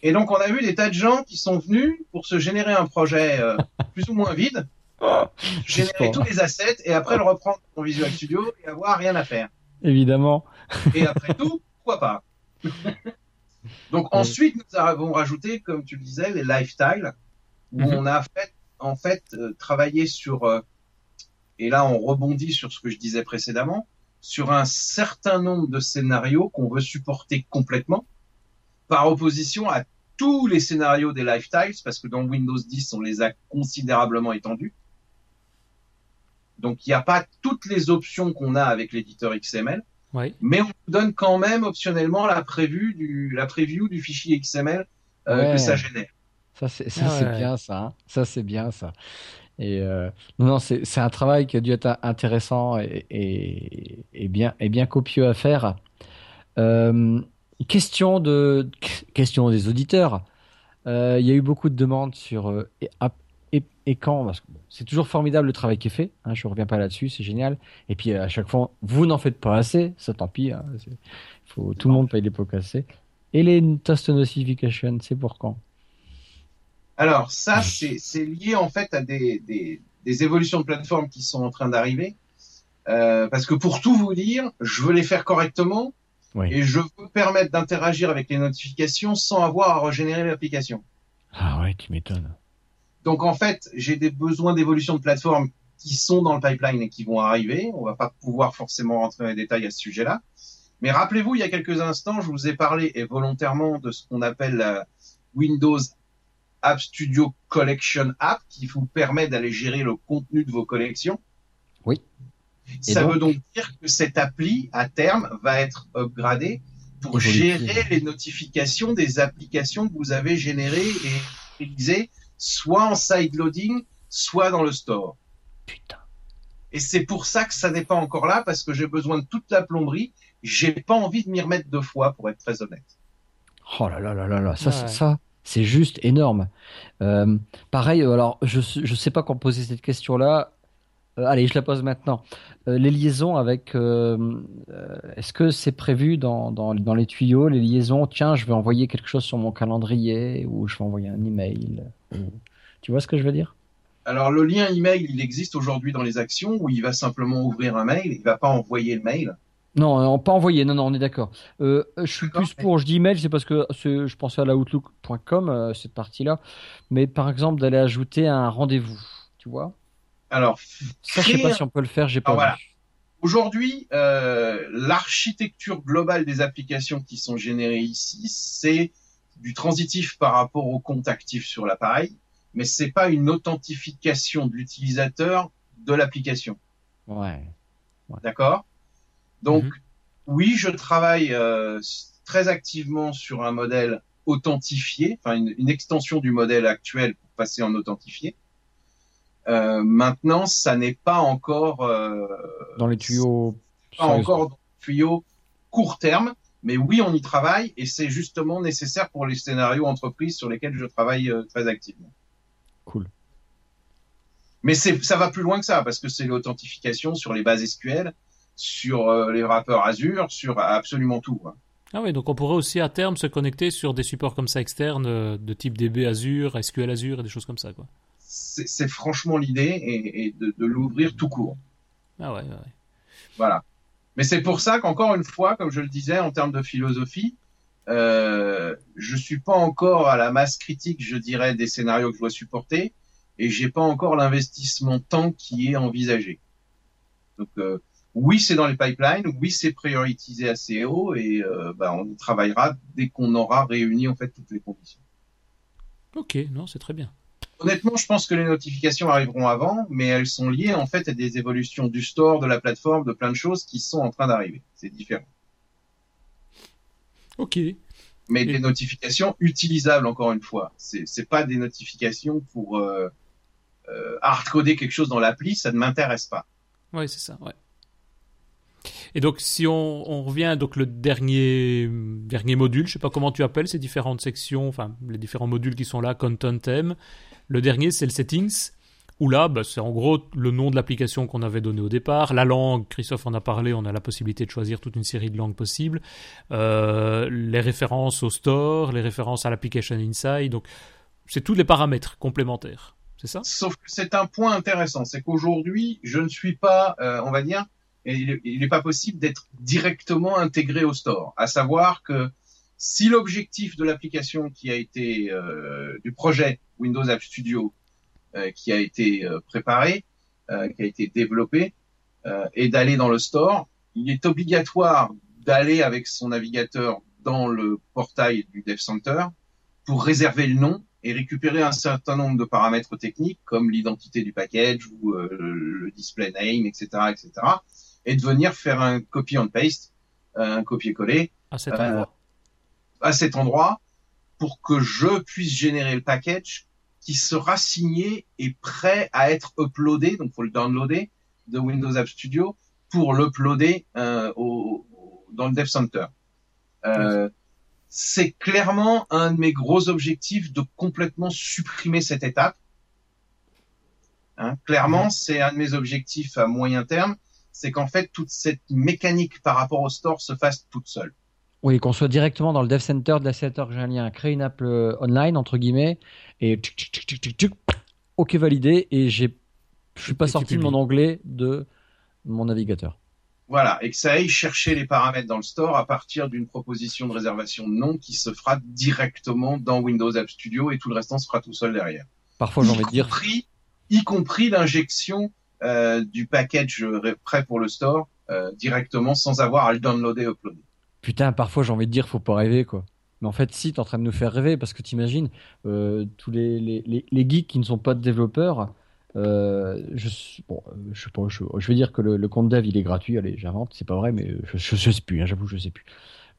Et donc on a vu des tas de gens qui sont venus pour se générer un projet euh, plus ou moins vide, générer tous les assets et après le reprendre dans Visual Studio et avoir rien à faire. Évidemment. Et après tout, pourquoi pas Donc ensuite, nous avons rajouté, comme tu le disais, les lifestyles, où mhm. on a fait, en fait euh, travaillé sur, euh, et là on rebondit sur ce que je disais précédemment, sur un certain nombre de scénarios qu'on veut supporter complètement, par opposition à tous les scénarios des lifestyles, parce que dans Windows 10, on les a considérablement étendus. Donc il n'y a pas toutes les options qu'on a avec l'éditeur XML. Mais on donne quand même optionnellement la, prévue du, la preview du fichier XML euh, que ça génère. Ça, c'est ah bien ça. Hein. Ça, c'est bien ça. Et euh, non, c'est un travail qui a dû être intéressant et, et, bien, et bien copieux à faire. Euh, question, de, question des auditeurs. Il y a eu beaucoup de demandes sur et, quand Parce que c'est toujours formidable le travail qui est fait. Hein, je reviens pas là-dessus, c'est génial. Et puis à chaque fois, vous n'en faites pas assez, ça tant pis. Hein, faut, tout le monde paye les pots cassés. Et les Toast Notification, c'est pour quand? Alors ça, c'est lié en fait à des, des, des, évolutions de plateforme qui sont en train d'arriver. Euh, parce que pour tout vous dire, je veux les faire correctement et je veux permettre d'interagir avec les notifications sans avoir à régénérer l'application. Ah ouais, tu m'étonnes. Donc en fait, j'ai des besoins d'évolution de plateforme qui sont dans le pipeline et qui vont arriver. On va pas pouvoir forcément rentrer dans les détails à ce sujet-là. Mais rappelez-vous, il y a quelques instants, je vous ai parlé et volontairement de ce qu'on appelle Windows App Studio Collection App qui vous permet d'aller gérer le contenu de vos collections. Oui. Ça veut donc dire que cette appli, à terme, va être upgradée pour gérer les notifications des applications que vous avez générées et utilisées, soit en side loading, soit dans le store. Putain. Et c'est pour ça que ça n'est pas encore là, parce que j'ai besoin de toute la plomberie. J'ai pas envie de m'y remettre deux fois, pour être très honnête. Oh là là là là là, ça, ça, c'est juste énorme. Euh, pareil, alors je je sais pas comment poser cette question-là. Euh, allez, je la pose maintenant. les liaisons avec, est-ce que c'est prévu dans, dans, dans, les tuyaux les liaisons? Tiens, je vais envoyer quelque chose sur mon calendrier ou je vais envoyer un email. Tu vois ce que je veux dire? Alors le lien email, il existe aujourd'hui dans les actions où il va simplement ouvrir un mail, il va pas envoyer le mail? Non, pas envoyer, non, non, on est d'accord. Euh, je suis plus pour, je dis email, c'est parce que je pensais à la outlook.com, euh, cette partie-là. Mais par exemple, d'aller ajouter un rendez-vous, tu vois? Alors, ça, je sais pas si on peut le faire, j'ai pas voilà. Aujourd'hui, euh, l'architecture globale des applications qui sont générées ici, c'est du transitif par rapport au compte actif sur l'appareil mais c'est pas une authentification de l'utilisateur de l'application. Ouais. D'accord? Donc mhm. oui, je travaille euh, très activement sur un modèle authentifié, enfin une, extension du modèle actuel pour passer en authentifié. Euh, maintenant, ça n'est pas encore euh, dans les tuyaux. Pas encore dans les tuyaux court terme, mais oui, on y travaille et c'est justement nécessaire pour les scénarios entreprises sur lesquels je travaille euh, très activement. Cool. Mais ça va plus loin que ça, parce que c'est l'authentification sur les bases SQL, sur euh, les wrappers Azure, sur absolument tout. Ah oui, donc on pourrait aussi à terme se connecter sur des supports comme ça externes de type DB Azure, SQL Azure et des choses comme ça. quoi. C'est franchement l'idée et, de, l'ouvrir tout court. Ah ouais, ouais. Voilà. Mais c'est pour ça qu'encore une fois, comme je le disais, en termes de philosophie, euh, je suis pas encore à la masse critique, je dirais, des scénarios que je dois supporter, et j'ai pas encore l'investissement temps qui est envisagé. Donc euh, oui, c'est dans les pipelines, oui, c'est prioritisé assez haut, et euh, bah, on y travaillera dès qu'on aura réuni en fait toutes les conditions. Ok, non, c'est très bien. Honnêtement, je pense que les notifications arriveront avant, mais elles sont liées en fait à des évolutions du store, de la plateforme, de plein de choses qui sont en train d'arriver. C'est différent. Ok. Mais des notifications utilisables, encore une fois. C'est, pas des notifications pour euh, euh, hardcoder quelque chose dans l'appli, ça ne m'intéresse pas. Oui, c'est ça, ouais. Et donc, si on, on, revient donc le dernier dernier module, je sais pas comment tu appelles ces différentes sections, enfin les différents modules qui sont là, content theme. Le dernier, c'est le settings où là, bah, c'est en gros le nom de l'application qu'on avait donné au départ, la langue, Christophe en a parlé, on a la possibilité de choisir toute une série de langues possibles, euh, les références au store, les références à l'application inside, donc c'est tous les paramètres complémentaires, c'est ça? Sauf que c'est un point intéressant, c'est qu'aujourd'hui, je ne suis pas, euh, on va dire, il n'est pas possible d'être directement intégré au store, à savoir que si l'objectif de l'application qui a été euh, du projet Windows App Studio euh, qui a été euh, préparé, euh, qui a été développé, et d'aller dans le store. Il est obligatoire d'aller avec son navigateur dans le portail du Dev Center pour réserver le nom et récupérer un certain nombre de paramètres techniques comme l'identité du package ou le display name, etc., etc., et de venir faire un copy and paste, un copier-coller à cet endroit. à cet endroit pour que je puisse générer le package qui sera signé et prêt à être uploadé, donc faut le downloader de Windows App Studio pour l'uploader euh, au, dans le Dev Center. Euh, c'est clairement un de mes gros objectifs de complètement supprimer cette étape. Hein, clairement, c'est un de mes objectifs à moyen terme, c'est qu'en fait toute cette mécanique par rapport au store se fasse toute seule. Oui, qu'on soit directement dans le dev center de la center que j'ai un lien, créer une app euh, online entre guillemets et ok validé et j'ai je suis pas sorti de mon onglet de mon navigateur. Voilà, et que ça aille chercher les paramètres dans le store à partir d'une proposition de réservation de nom qui se fera directement dans Windows App Studio et tout le restant se fera tout seul derrière. Parfois, j'ai envie de dire. Y compris l'injection euh, du package prêt pour le store euh, directement sans avoir à le downloader et uploader. Putain, parfois j'ai envie de dire, faut pas rêver, quoi. Mais en fait, si, t'es en train de nous faire rêver parce que t'imagines euh, tous les, les, les, les, geeks qui ne sont pas développeurs. Euh, je, bon, euh, je sais pas, je, je vais dire que le, le, compte dev il est gratuit. Allez, j'invente, c'est pas vrai, mais je, je, sais plus. Hein, J'avoue, je sais plus.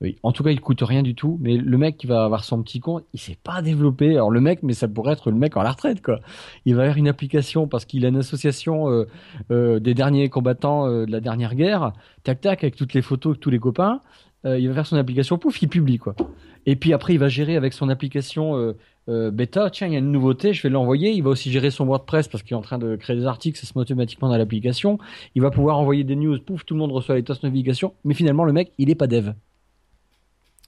Oui. En tout cas, il coûte rien du tout. Mais le mec qui va avoir son petit compte, il sait pas développer. Alors le mec, mais ça pourrait être le mec en la retraite, quoi. Il va avoir une application parce qu'il a une association euh, euh, des derniers combattants euh, de la dernière guerre. Tac tac, avec toutes les photos, avec tous les copains. Euh, il va faire son application, pouf, il publie quoi. Et puis après, il va gérer avec son application euh, euh, bêta. Tiens, il y a une nouveauté, je vais l'envoyer. Il va aussi gérer son WordPress parce qu'il est en train de créer des articles, ça se met automatiquement dans l'application. Il va pouvoir envoyer des news, pouf, tout le monde reçoit les tasses navigation. Mais finalement, le mec, il est pas dev.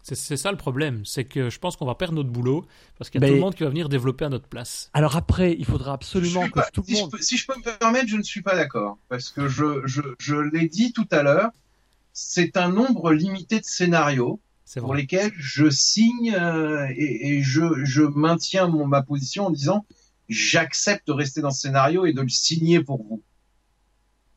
C'est ça le problème, c'est que je pense qu'on va perdre notre boulot parce qu'il y a ben, tout le monde qui va venir développer à notre place. Alors après, il faudra absolument que pas, tout si le monde. Je peux, si je peux me permettre, je ne suis pas d'accord parce que je, je, je l'ai dit tout à l'heure, c'est un nombre limité de scénarios pour lesquels je signe euh, et, et, je, je maintiens mon, ma position en disant j'accepte de rester dans ce scénario et de le signer pour vous.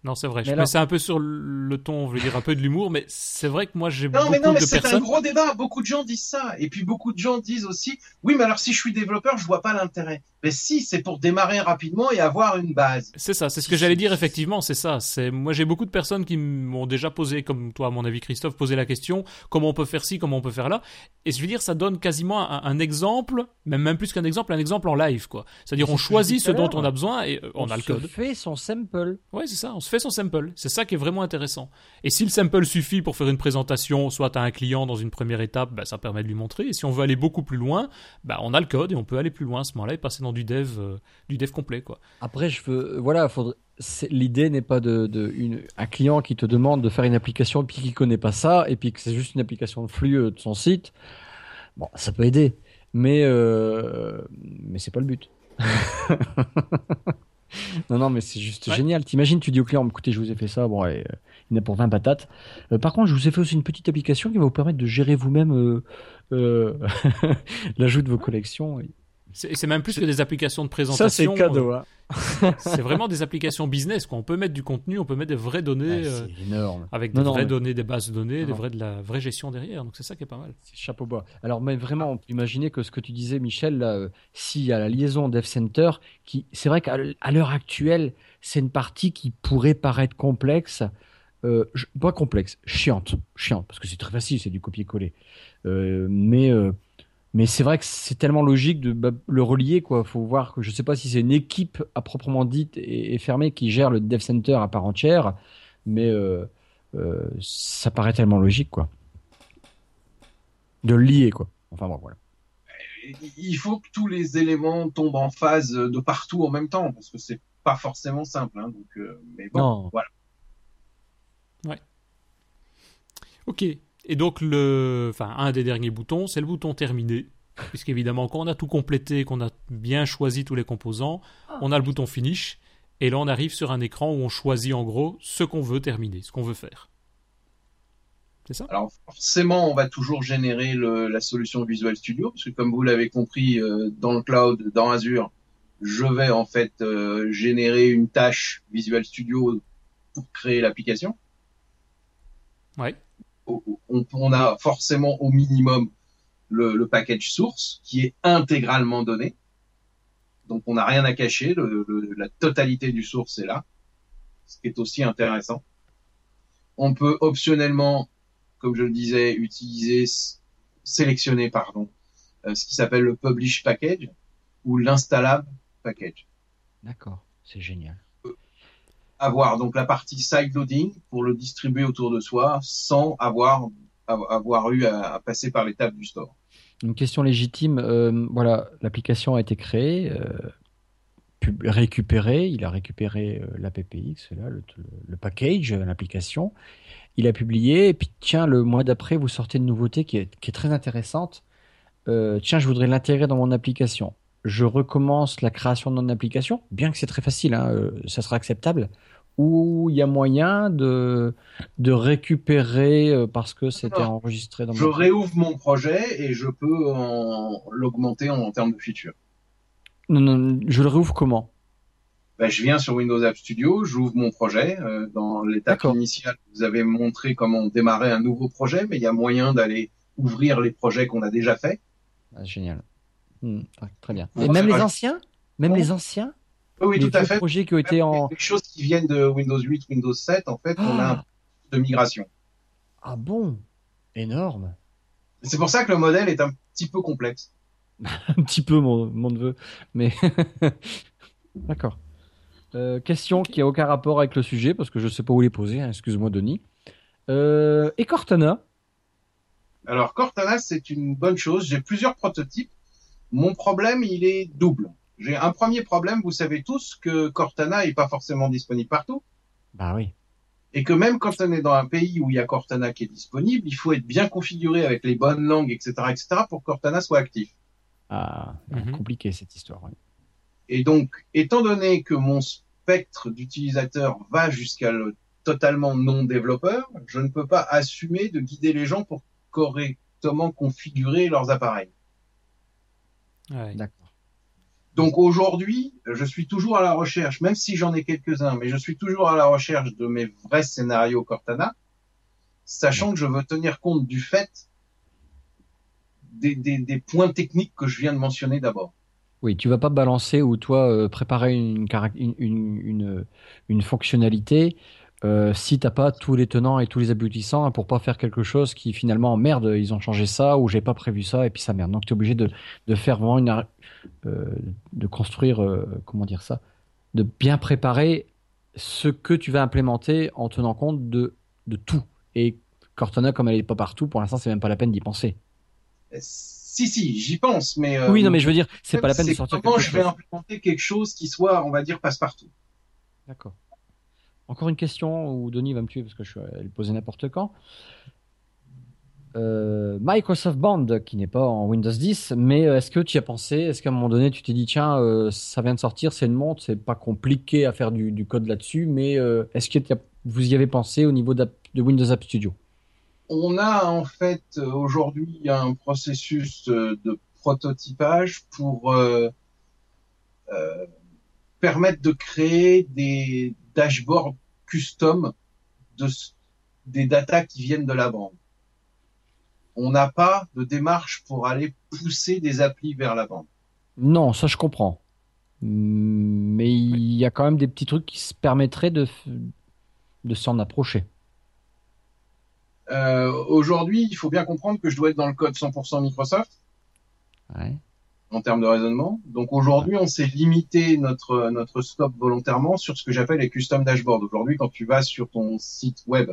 Non, c'est vrai. Mais c'est un peu sur le ton, je veux dire un peu de l'humour, mais c'est vrai que moi j'ai non, beaucoup mais non, mais de c'est personnes. un gros débat. Beaucoup de gens disent ça, et puis beaucoup de gens disent aussi, oui, mais alors si je suis développeur, je vois pas l'intérêt. Mais si, c'est pour démarrer rapidement et avoir une base. C'est ça, c'est ce que j'allais dire effectivement. C'est ça. C'est moi j'ai beaucoup de personnes qui m'ont déjà posé, comme toi à mon avis Christophe, posé la question comment on peut faire ci, comment on peut faire là. Et je veux dire, ça donne quasiment un, un exemple, même même plus qu'un exemple, un exemple en live quoi. C'est-à-dire on choisit ce dont on a besoin et euh, on, on a le code. On fait son sample. Ouais, c'est ça. On se fait son sample. C'est ça qui est vraiment intéressant. Et si le sample suffit pour faire une présentation, soit à un client dans une première étape, bah, ça permet de lui montrer. Et si on veut aller beaucoup plus loin, bah, on a le code et on peut aller plus loin à ce moment-là et passer dans du dev, euh, du dev complet. Quoi. Après, je veux, voilà, faudrait... l'idée n'est pas de, de une... un client qui te demande de faire une application et puis qui connaît pas ça et puis que c'est juste une application de flux euh, de son site. Bon, ça peut aider, mais euh... mais c'est pas le but. Non, non, mais c'est juste ouais. génial. T'imagines, tu dis au client, écoutez, je vous ai fait ça, bon, et, euh, il y en a pour 20 patates. Euh, par contre, je vous ai fait aussi une petite application qui va vous permettre de gérer vous-même euh, l'ajout de vos collections. C'est même plus que des applications de présentation. Ça, c'est cadeau. Hein. c'est vraiment des applications business. Quoi. On peut mettre du contenu, on peut mettre des vraies données. Ah, c'est énorme. Avec des non, vraies non, données, des bases de données, non, des vraies, de la vraie gestion derrière. Donc c'est ça qui est pas mal. C'est chapeau bas. Alors, mais vraiment, on peut imaginer que ce que tu disais, Michel, là, euh, s'il y a la liaison Dev Center, qui, c'est vrai qu'à l'heure actuelle, c'est une partie qui pourrait paraître complexe. Euh, pas complexe, chiante, chiante, parce que c'est très facile, c'est du copier-coller. Euh, mais euh, mais c'est vrai que c'est tellement logique de bah, le relier quoi. Faut voir que je sais pas si c'est une équipe à proprement dite et, et, fermée qui gère le dev center à part entière, mais euh, euh, ça paraît tellement logique quoi. De le lier quoi. Enfin bon voilà. Il faut que tous les éléments tombent en phase de partout en même temps parce que c'est pas forcément simple. Hein, donc, euh, mais bon, non. voilà. Ouais. Ok. Et donc, le, enfin, un des derniers boutons, c'est le bouton terminer. Puisqu'évidemment, quand on a tout complété, qu'on a bien choisi tous les composants, on a le bouton finish. Et là, on arrive sur un écran où on choisit en gros ce qu'on veut terminer, ce qu'on veut faire. C'est ça Alors, forcément, on va toujours générer le, la solution Visual Studio, parce que comme vous l'avez compris, euh, dans le cloud, dans Azure, je vais en fait euh, générer une tâche Visual Studio pour créer l'application. Ouais on, a forcément au minimum le, package source qui est intégralement donné. Donc on n'a rien à cacher, la totalité du source est là, ce qui est aussi intéressant. On peut optionnellement, comme je le disais, utiliser, sélectionner, pardon, euh, ce qui s'appelle le publish package ou l'installable package. D'accord, c'est génial avoir donc la partie side loading pour le distribuer autour de soi sans avoir eu à, passer par l'étape du store. Une question légitime. Euh, voilà, l'application a été créée, euh, récupérée. Il a récupéré euh, l'AppX, là, le, le, package, l'application. Il a publié. Et puis tiens, le mois d'après, vous sortez une nouveauté qui est, qui est très intéressante. Euh, tiens, je voudrais l'intégrer dans mon application je recommence la création de mon application, bien que c'est très facile, hein, euh, ça sera acceptable, ou il y a moyen de, de récupérer euh, parce que c'était enregistré dans Je mon réouvre mon projet et je peux l'augmenter en, en, termes de features. Non, non, je le réouvre comment? Bah, je viens sur Windows App Studio, j'ouvre mon projet. Euh, dans l'étape initiale, vous avez montré comment démarrer un nouveau projet, mais il y a moyen d'aller ouvrir les projets qu'on a déjà faits. Ah, génial. Hmm, ah, très bien. Bon, Et même les anciens? Même Bon. les anciens? Oui, oui, les tout à fait. projets qui ont été en... Les choses qui viennent de Windows 8, Windows 7, en fait, on a un Ah, processus de migration. ah bon? Énorme. C'est pour ça que le modèle est un petit peu complexe. Un petit peu, mon, mon neveu. Mais... D'accord. Euh, question qui a aucun rapport avec le sujet, parce que je sais pas où les poser. hein, Excuse-moi, Denis. Euh, et Cortana? Alors Cortana, c'est une bonne chose. J'ai plusieurs prototypes. Mon problème, il est double. J'ai un premier problème, vous savez tous que Cortana est pas forcément disponible partout. Bah oui. Et que même quand on est dans un pays où il y a Cortana qui est disponible, il faut être bien configuré avec les bonnes langues, etc., etc., pour que Cortana soit actif. Ah, Mhm. compliqué cette histoire. oui. Et donc, étant donné que mon spectre d'utilisateurs va jusqu'à le totalement non développeur, je ne peux pas assumer de guider les gens pour correctement configurer leurs appareils. Ouais. D'accord. Donc aujourd'hui, je suis toujours à la recherche, même si j'en ai quelques-uns, mais je suis toujours à la recherche de mes vrais scénarios Cortana, sachant que je veux tenir compte du fait des, des, des points techniques que je viens de mentionner d'abord. Oui, tu vas pas balancer ou toi euh, préparer une, carac- une, une, une, une fonctionnalité euh, si t'as pas tous les tenants et tous les aboutissants hein, pour pas faire quelque chose qui finalement merde ils ont changé ça ou j'ai pas prévu ça et puis ça merde donc tu es obligé de, de faire vraiment une euh, de construire euh, comment dire ça de bien préparer ce que tu vas implémenter en tenant compte de, de tout et Cortana comme elle est pas partout pour l'instant c'est même pas la peine d'y penser Euh, Si, si, j'y pense, mais... oui non mais je veux dire c'est pas la peine de sortir comment je vais chose. implémenter quelque chose qui soit, on va dire, passe-partout. D'accord. Encore une question où Denis va me tuer parce que je allé le poser n'importe quand. Euh, Microsoft Band, qui n'est pas en Windows 10, mais euh, est-ce que tu y as pensé? Est-ce qu'à un moment donné, tu t'es dit, tiens, euh, ça vient de sortir, c'est une montre, c'est pas compliqué à faire du, code là-dessus, mais est-ce que vous y avez pensé au niveau de Windows App Studio? On a en fait aujourd'hui un processus de prototypage pour permettre de créer des dashboards custom de des datas qui viennent de la bande. On n'a pas de démarche pour aller pousser des applis vers la bande. Non, ça je comprends. Mais il y a quand même des petits trucs qui se permettraient de, de s'en approcher. Euh, aujourd'hui, il faut bien comprendre que je dois être dans le code 100% Microsoft. Ouais. En termes de raisonnement. Donc aujourd'hui, on s'est limité notre notre scope volontairement sur ce que j'appelle les custom dashboards. Aujourd'hui, quand tu vas sur ton site web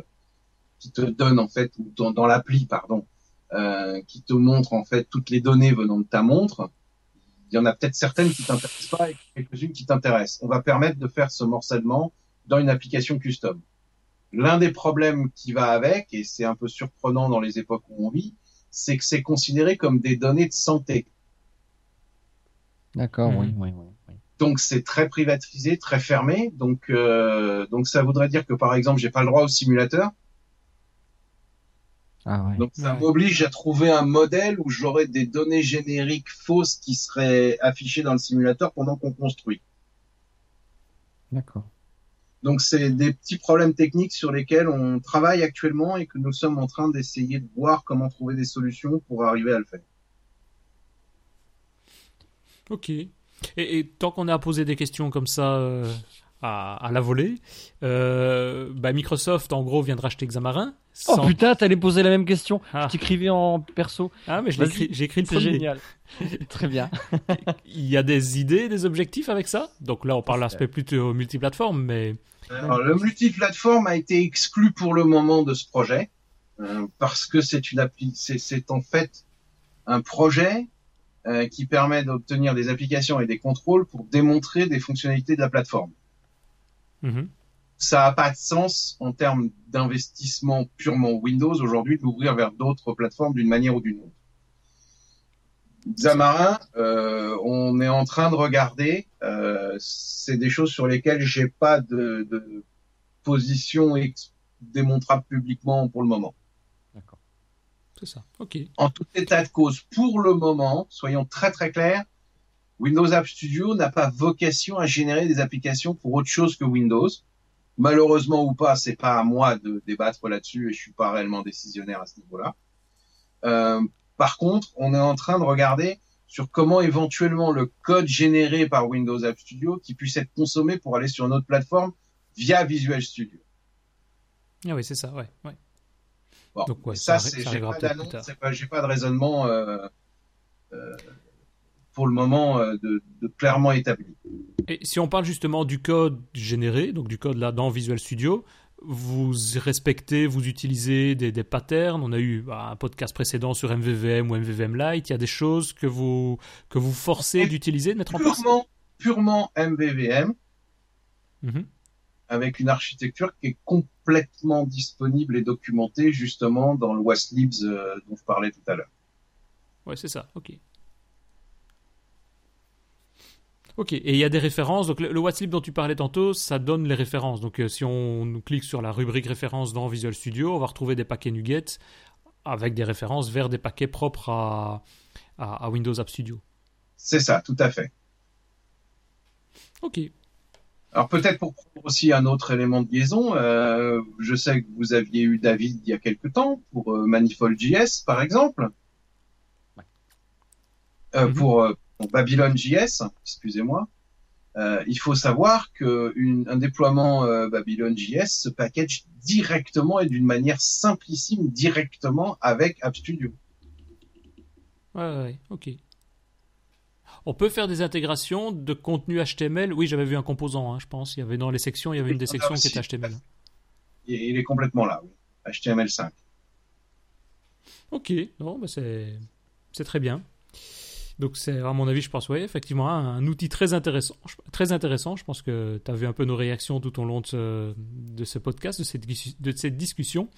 qui te donne en fait ou dans, dans l'appli pardon, euh, qui te montre en fait toutes les données venant de ta montre, il y en a peut-être certaines qui t'intéressent pas et quelques-unes qui t'intéressent. On va permettre de faire ce morcellement dans une application custom. L'un des problèmes qui va avec, et c'est un peu surprenant dans les époques où on vit, c'est que c'est considéré comme des données de santé. D'accord, Mhm. oui, oui, oui, oui. Donc c'est très privatisé, très fermé. Donc euh, donc ça voudrait dire que par exemple j'ai pas le droit au simulateur. Ah ouais. Donc ça Ouais. m'oblige à trouver un modèle où j'aurais des données génériques fausses qui seraient affichées dans le simulateur pendant qu'on construit. D'accord. Donc c'est des petits problèmes techniques sur lesquels on travaille actuellement et que nous sommes en train d'essayer de voir comment trouver des solutions pour arriver à le faire. Ok. Et, et tant qu'on a posé des questions comme ça euh, à, à la volée, euh, bah Microsoft en gros vient de racheter Xamarin. Oh putain, t'allais poser la même question. Ah. T'écrivais en perso. Ah, mais j'ai écrit le C'est génial. Très bien. Il y a des idées, des objectifs avec ça? Donc là, on parle l'aspect plutôt multiplateforme, mais Alors, le multiplateforme a été exclu pour le moment de ce projet euh, parce que c'est une appli, c'est en fait un projet euh, qui permet d'obtenir des applications et des contrôles pour démontrer des fonctionnalités de la plateforme. Mhm. Ça n'a pas de sens en termes d'investissement purement Windows aujourd'hui de l'ouvrir vers d'autres plateformes d'une manière ou d'une autre. Xamarin, euh, on est en train de regarder. euh, c'est des choses sur lesquelles j'ai pas de, de position démontrable publiquement pour le moment. C'est ça. Ok. En tout état de cause, pour le moment, soyons très très clairs, Windows App Studio n'a pas vocation à générer des applications pour autre chose que Windows. Malheureusement ou pas, c'est pas à moi de débattre là-dessus et je suis pas réellement décisionnaire à ce niveau-là. Euh, par contre, on est en train de regarder sur comment éventuellement le code généré par Windows App Studio qui puisse être consommé pour aller sur notre plateforme via Visual Studio. Ah oui, c'est ça, ouais. ouais. Donc, ouais, ça, c'est, j'ai pas d'annonce, j'ai pas de raisonnement euh, euh, pour le moment euh, de, de, clairement établi. Et si on parle justement du code généré, donc du code là dans Visual Studio, vous respectez, vous utilisez des, des patterns. On a eu bah, un podcast précédent sur MVVM ou MVVM Lite. Il y a des choses que vous que vous forcez d'utiliser, de mettre en place? Purement MVVM, mhm. Avec une architecture qui est complètement disponible et documentée justement dans le Waslibs euh, dont je parlais tout à l'heure. Ouais, c'est ça. Ok. Ok, et il y a des références. Donc le, le dont tu parlais tantôt, ça donne les références. Donc euh, si on clique sur la rubrique références dans Visual Studio, on va retrouver des paquets NuGet avec des références vers des paquets propres à, à, Windows App Studio. C'est ça, tout à fait. Ok. Alors peut-être pour prendre aussi un autre élément de liaison, euh, je sais que vous aviez eu David il y a quelque temps pour euh, Manifold.js par exemple. Euh, mhm. Pour Babylon JS, excusez-moi, euh, il faut savoir que un déploiement euh, Babylon JS se package directement et d'une manière simplissime directement avec App Studio. Ouais, ouais, ok. On peut faire des intégrations de contenu HTML. Oui, j'avais vu un composant, hein, je pense. Il y avait dans les sections, il y avait une des sections qui était HTML. Il est complètement là, oui. HTML5. Ok, non, bah c'est très bien. Donc c'est à mon avis, je pense, oui, effectivement, un, outil très intéressant. Très intéressant. Je pense que tu as vu un peu nos réactions tout au long de ce, de ce podcast, de cette, de cette discussion.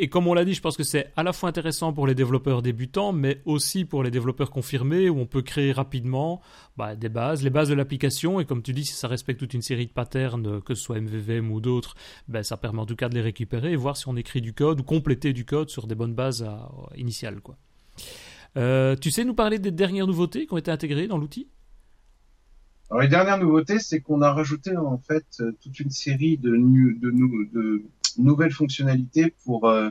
Et comme on l'a dit, je pense que c'est à la fois intéressant pour les développeurs débutants, mais aussi pour les développeurs confirmés, où on peut créer rapidement bah, des bases, les bases de l'application. Et comme tu dis, si ça respecte toute une série de patterns, que ce soit MVVM ou d'autres, ben, ça permet en tout cas de les récupérer et voir si on écrit du code ou compléter du code sur des bonnes bases initiales. Quoi. Euh, tu sais nous parler des dernières nouveautés qui ont été intégrées dans l'outil? Alors les dernières nouveautés, c'est qu'on a rajouté en fait euh, toute une série de, de, de nouvelles fonctionnalités pour euh,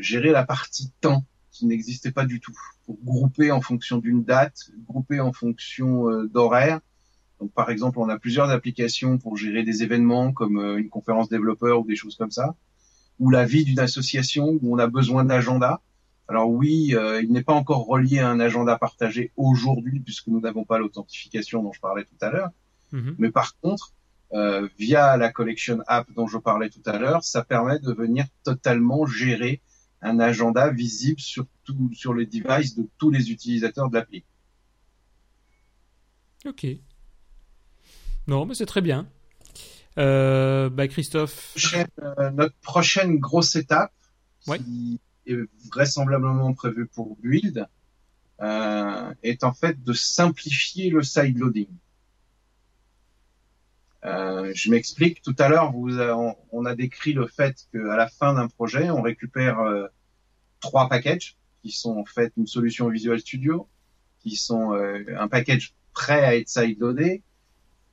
gérer la partie temps qui n'existait pas du tout, pour grouper en fonction d'une date, grouper en fonction d'horaire. Donc par exemple, on a plusieurs applications pour gérer des événements comme une conférence développeur ou des choses comme ça, ou la vie d'une association où on a besoin d'agenda. Alors oui, euh, il n'est pas encore relié à un agenda partagé aujourd'hui puisque nous n'avons pas l'authentification dont je parlais tout à l'heure. Mhm. Mais par contre, euh, via la collection app dont je parlais tout à l'heure, ça permet de venir totalement gérer un agenda visible sur tout, sur les devices de tous les utilisateurs de l'appli. Ok. Non, mais c'est très bien. Euh, bah Christophe. notre prochaine grosse étape, qui vraisemblablement prévu pour Build euh, est en fait de simplifier le side loading. Euh, je m'explique. Tout à l'heure, vous, on, a décrit le fait qu'à la fin d'un projet, on récupère euh, trois packages qui sont en fait une solution Visual Studio, qui sont euh, un package prêt à être side loadé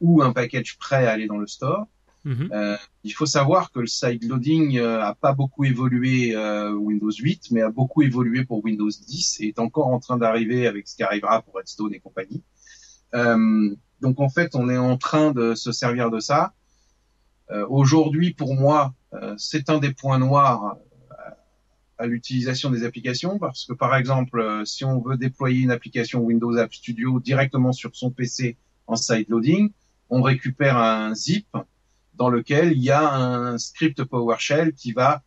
ou un package prêt à aller dans le store. Mhm. Euh, il faut savoir que le side loading euh, a pas beaucoup évolué euh, Windows 8, mais a beaucoup évolué pour Windows 10 et est encore en train d'arriver avec ce qui arrivera pour Redstone et compagnie. Euh, donc en fait, on est en train de se servir de ça. Aujourd'hui, pour moi, c'est un des points noirs à l'utilisation des applications parce que par exemple, si on veut déployer une application Windows App Studio directement sur son PC en side loading, on récupère un zip dans lequel il y a un script PowerShell qui va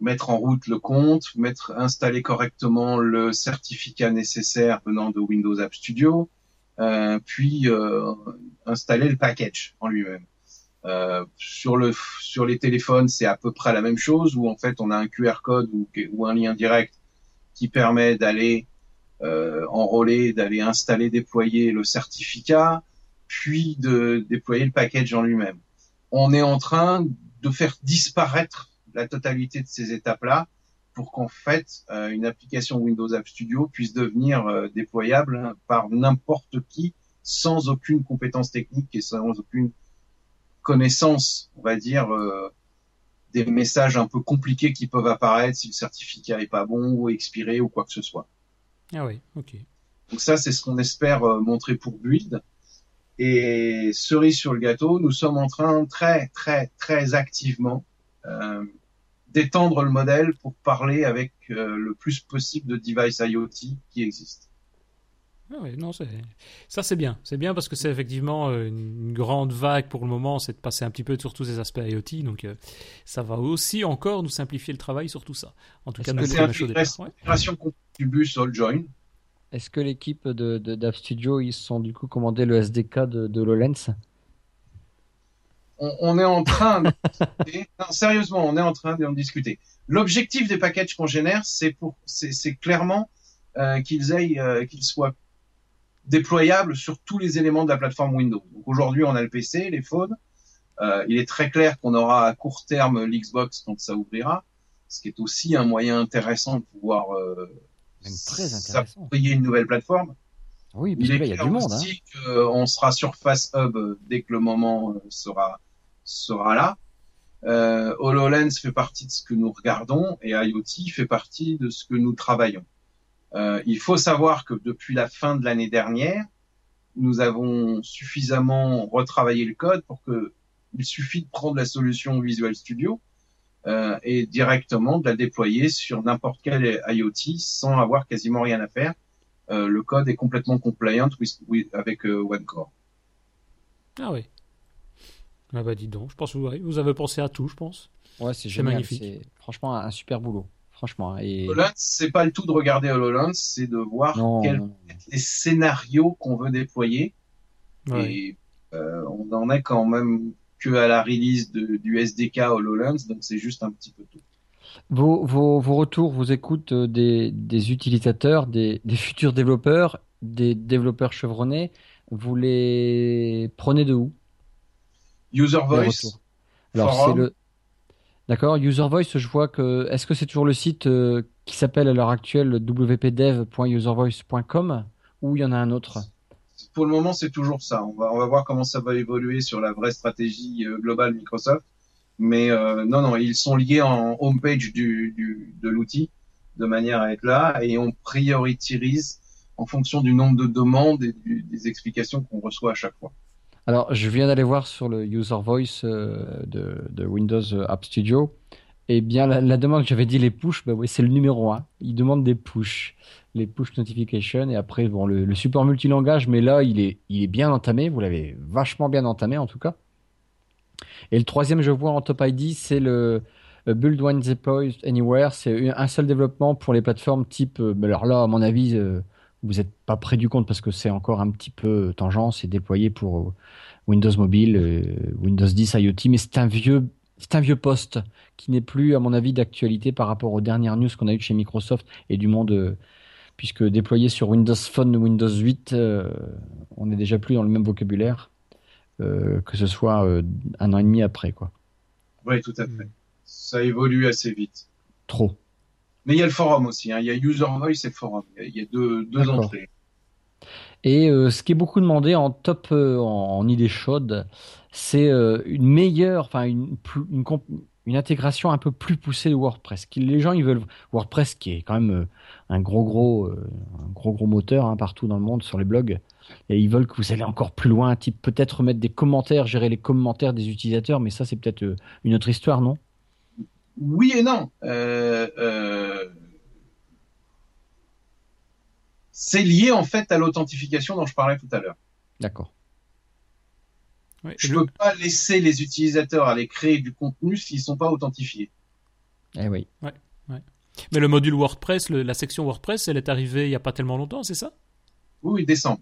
mettre en route le compte, mettre installer correctement le certificat nécessaire venant de Windows App Studio, euh, puis euh, installer le package en lui-même. Euh, sur le sur les téléphones, c'est à peu près la même chose où en fait on a un QR code ou, ou un lien direct qui permet d'aller euh, enrôler, d'aller installer, déployer le certificat puis de déployer le package en lui-même. On est en train de faire disparaître la totalité de ces étapes-là pour qu'en fait euh, une application Windows App Studio puisse devenir euh, déployable hein, par n'importe qui sans aucune compétence technique et sans aucune connaissance, on va dire, euh, des messages un peu compliqués qui peuvent apparaître si le certificat est pas bon ou expiré ou quoi que ce soit. Ah oui, ok. Donc ça, c'est ce qu'on espère montrer pour Build. Et cerise sur le gâteau, nous sommes en train très, très, très activement euh, d'étendre le modèle pour parler avec euh, le plus possible de devices IoT qui existent. Ah oui, non, ça c'est bien. C'est bien parce que c'est effectivement euh, une grande vague pour le moment, c'est de passer un petit peu sur tous ces aspects IoT. Donc euh, ça va aussi encore nous simplifier le travail sur tout ça. En tout cas, c'est l'intégration du bus all join. Est-ce que l'équipe de, de Studio ils sont du coup commandé le SDK de, de HoloLens on, est en train de sérieusement, on est en train d'en discuter. L'objectif des packages qu'on génère, c'est pour, c'est clairement euh, qu'ils aient, euh, qu'ils soient déployables sur tous les éléments de la plateforme Windows. Donc aujourd'hui, on a le PC, les phones. Euh, il est très clair qu'on aura à court terme l'Xbox quand ça ouvrira, ce qui est aussi un moyen intéressant de pouvoir euh, s'approprier une nouvelle plateforme. Oui, il, il y a du monde. Hein. on sera sur Face Hub dès que le moment sera sera là. Euh, HoloLens fait partie de ce que nous regardons et IoT fait partie de ce que nous travaillons. Euh, il faut savoir que depuis la fin de l'année dernière, nous avons suffisamment retravaillé le code pour que il suffit de prendre la solution Visual Studio euh, et directement de la déployer sur n'importe quel IoT sans avoir quasiment rien à faire. Le code est complètement compliant avec OneCore. Ah oui. Ah bah dis donc, je pense que vous, vous avez pensé à tout, je pense. Ouais, c'est magnifique. C'est franchement un super boulot. Franchement. Hein, et... HoloLens, c'est pas le tout de regarder HoloLens, c'est de voir quels les scénarios qu'on veut déployer. Et euh, on en est quand même que à la release de, du SDK HoloLens, donc c'est juste un petit peu tout. Vos, vos, vos retours, vos écoutes euh, des, des utilisateurs, des, des, futurs développeurs, des développeurs chevronnés, vous les prenez de où? User Voice. Alors c'est le. D'accord, User Voice, je vois que. Est-ce que c'est toujours le site euh, qui s'appelle à l'heure actuelle wpdev.uservoice.com ou il y en a un autre? Pour le moment, c'est toujours ça. On va, on va voir comment ça va évoluer sur la vraie stratégie euh, globale Microsoft. Mais euh, non, non, ils sont liés en homepage du, du, de l'outil de manière à être là et on priorise en fonction du nombre de demandes et des explications qu'on reçoit à chaque fois. Alors, je viens d'aller voir sur le User Voice euh, de, Windows App Studio. Eh bien, la, demande que j'avais dit les push, bah oui, c'est le numéro 1. Il demande des push, les push notifications. Et après, bon, le, support multilangage, mais là, il est, il est bien entamé. Vous l'avez vachement bien entamé, en tout cas. Et le troisième, je vois en top ID, c'est le euh, Build One Deploy Anywhere. C'est un seul développement pour les plateformes type. Euh, alors là, à mon avis, vous n'êtes pas près du compte parce que c'est encore un petit peu tangent. C'est déployé pour Windows Mobile, euh, Windows 10 IoT, mais c'est un vieux c'est un vieux poste qui n'est plus, à mon avis, d'actualité par rapport aux dernières news qu'on a eues chez Microsoft et du monde, euh, puisque déployé sur Windows Phone, Windows 8, euh, on n'est déjà plus dans le même vocabulaire que ce soit un an et demi après, quoi. Oui, tout à fait. Ça évolue assez vite. Trop. Mais il y a le forum aussi. Hein. Il y a User Voice et forum. Il y a deux, deux entrées. Et euh, ce qui est beaucoup demandé en top, euh, en, idée chaude, c'est euh, une meilleure, enfin une, une, une, intégration un peu plus poussée de WordPress. Les gens ils veulent WordPress qui est quand même un gros gros, un gros gros moteur hein, partout dans le monde sur les blogs. Et ils veulent que vous allez encore plus loin, type peut-être mettre des commentaires, gérer les commentaires des utilisateurs, mais ça c'est peut-être une autre histoire, non? Oui et non. Euh, c'est lié en fait à l'authentification dont je parlais tout à l'heure. D'accord. je ne peux pas laisser les utilisateurs aller créer du contenu s'ils ne sont pas authentifiés. Eh oui. Ouais, Mais le module WordPress, la section WordPress, elle est arrivée il n'y a pas tellement longtemps, c'est ça? Oui, décembre.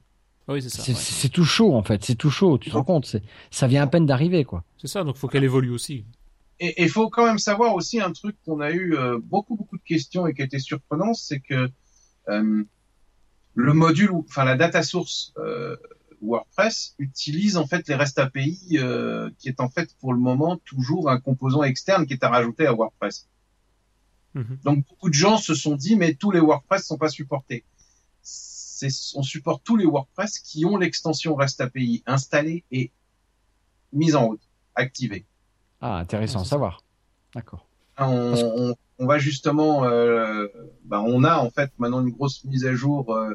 Oui, c'est ça. C'est tout chaud en fait, c'est tout chaud, tu te rends compte, ça vient à peine d'arriver quoi. C'est ça, donc il faut qu'elle évolue aussi. Et il faut quand même savoir aussi un truc qu'on a eu euh, beaucoup beaucoup de questions et qui était surprenant, c'est que euh, le module, enfin la data source euh, WordPress utilise en fait les REST API, euh, qui est en fait pour le moment toujours un composant externe qui est à rajouter à WordPress. Mhm. Donc beaucoup de gens se sont dit mais tous les WordPress sont pas supportés. On supporte tous les WordPress qui ont l'extension REST API installée et mise en route, activée. Ah intéressant à savoir. D'accord. On, va justement, euh, bah, on a en fait maintenant une grosse mise à jour euh,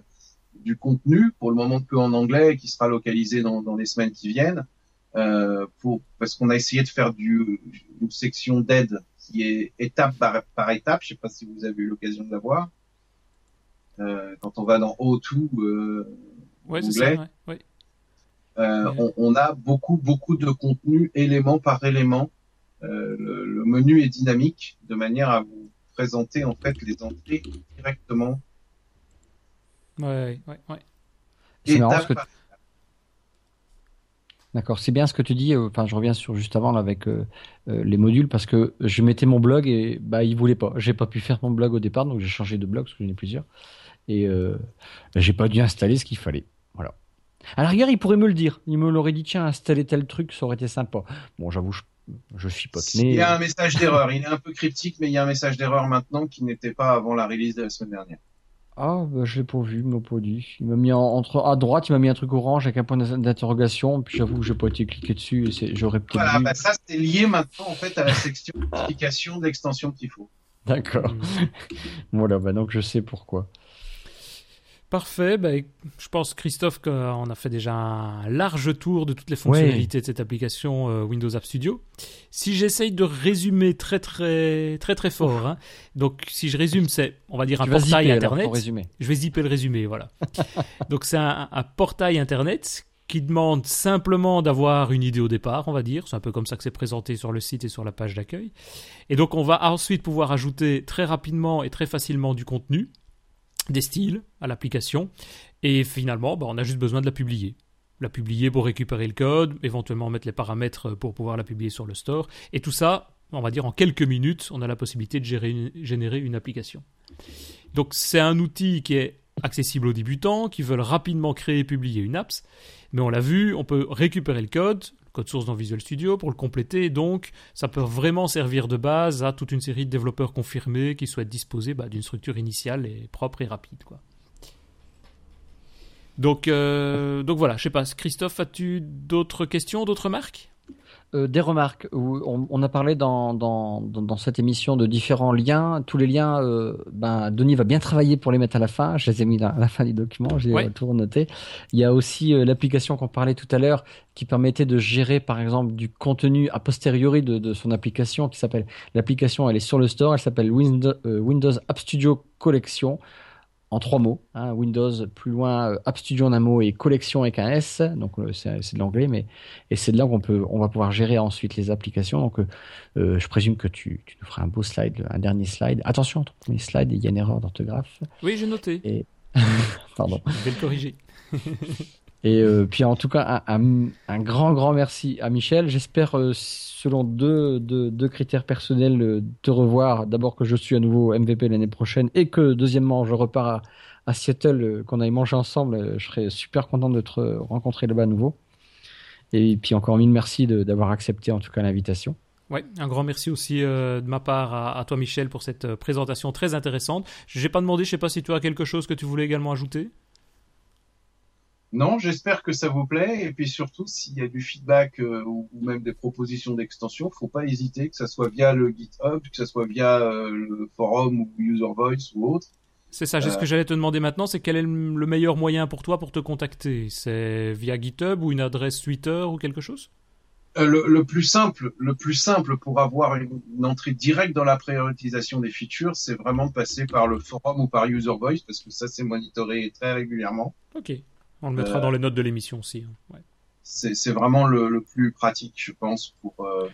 du contenu pour le moment que en anglais qui sera localisé dans, dans les semaines qui viennent. Euh, pour parce qu'on a essayé de faire du, une section d'aide qui est étape par, par étape. Je sais pas si vous avez eu l'occasion de la voir. Euh, quand on va dans O2 euh, ouais, anglais, ça, ouais. Euh, on, on, a beaucoup beaucoup de contenu élément par élément. Euh, le, le, menu est dynamique de manière à vous présenter en fait les entrées directement. Ouais, ouais, ouais. C'est marrant que D'accord, c'est bien ce que tu dis. Euh, enfin, je reviens sur juste avant avec euh, euh, les modules parce que je mettais mon blog et bah il voulait pas. J'ai pas pu faire mon blog au départ, donc j'ai changé de blog parce que j'en ai plusieurs et euh, j'ai pas dû installer ce qu'il fallait. Voilà. À la rigueur, il pourrait me le dire. Il me l'aurait dit tiens, installer tel truc, ça aurait été sympa. Bon, j'avoue, je, je suis pas. Il y a un message d'erreur. il est un peu cryptique, mais il y a un message d'erreur maintenant qui n'était pas avant la release de la semaine dernière. Ah, bah, je l'ai pas vu, il m'a pas dit. Il m'a mis entre à droite, il m'a mis un truc orange avec un point d'interrogation. Puis j'avoue que j'ai pas été cliqué dessus. J'aurais peut-être. Voilà, bah ça c'est lié maintenant en fait à la section d'explication d'extension qu'il faut. D'accord. voilà, bah donc je sais pourquoi. Parfait. Ben, je pense, Christophe, qu'on a fait déjà un large tour de toutes les fonctionnalités de cette application euh, Windows App Studio. Si j'essaye de résumer très très très très fort, hein, donc si je résume, c'est, on va dire, un portail Internet. Je vais zipper le résumé, voilà. donc c'est un, un, portail Internet qui demande simplement d'avoir une idée au départ, on va dire. C'est un peu comme ça que c'est présenté sur le site et sur la page d'accueil. Et donc on va ensuite pouvoir ajouter très rapidement et très facilement du contenu des styles à l'application. Et finalement, bah, on a juste besoin de la publier. La publier pour récupérer le code, éventuellement mettre les paramètres pour pouvoir la publier sur le store. Et tout ça, on va dire en quelques minutes, on a la possibilité de générer une application. Donc c'est un outil qui est accessible aux débutants qui veulent rapidement créer et publier une apps. Mais on l'a vu, on peut récupérer le code, code source dans Visual Studio pour le compléter. Donc, ça peut vraiment servir de base à toute une série de développeurs confirmés qui souhaitent disposer bah, d'une structure initiale et propre et rapide. Quoi. Donc, euh, donc voilà, je sais pas, Christophe, as-tu d'autres questions, d'autres marques? Euh, des remarques. On, on, a parlé dans, dans, dans, cette émission de différents liens. Tous les liens, euh, ben, Denis va bien travailler pour les mettre à la fin. Je les ai mis à la fin du document, j'ai ouais. tout noté. Il y a aussi euh, l'application qu'on parlait tout à l'heure qui permettait de gérer, par exemple, du contenu a posteriori de, de son application qui s'appelle, l'application, elle est sur le store, elle s'appelle Windows, euh, Windows App Studio Collection en trois mots. Hein, Windows, plus loin, euh, App Studio en un mot et collection avec un S. Donc euh, c'est de l'anglais, mais et c'est de là qu'on peut, on va pouvoir gérer ensuite les applications. Donc euh, je présume que tu, tu nous feras un beau slide, un dernier slide. Attention, ton premier slide, il y a une erreur d'orthographe. Oui, j'ai noté. Et... Pardon. Je vais le corriger. Et euh, puis en tout cas, un, grand, grand merci à Michel. J'espère, euh, selon deux, deux, critères personnels, euh, te revoir. D'abord que je suis à nouveau MVP l'année prochaine et que deuxièmement, je repars à, Seattle, qu'on aille manger ensemble. Je serais super content de te rencontrer là-bas à nouveau. Et puis encore mille merci d'avoir accepté en tout cas l'invitation. Ouais, un grand merci aussi de ma part à, à, toi Michel pour cette présentation très intéressante. Je n'ai pas demandé, je sais pas si tu as quelque chose que tu voulais également ajouter. Non, j'espère que ça vous plaît. Et puis surtout, s'il y a du feedback euh, ou, même des propositions d'extension, faut pas hésiter, que ce soit via le GitHub, que ce soit via euh, le forum ou User Voice ou autre. C'est ça, c'est ce que j'allais te demander maintenant, c'est quel est le meilleur moyen pour toi pour te contacter? C'est via GitHub ou une adresse Twitter ou quelque chose? Euh, le, le, plus simple, le plus simple pour avoir une, une entrée directe dans la prioritisation des features, c'est vraiment de passer par le forum ou par User Voice parce que ça c'est monitoré très régulièrement. Ok. On le mettra euh, dans les notes de l'émission aussi. Hein. Ouais. C'est vraiment le, le, plus pratique, je pense, pour. Euh,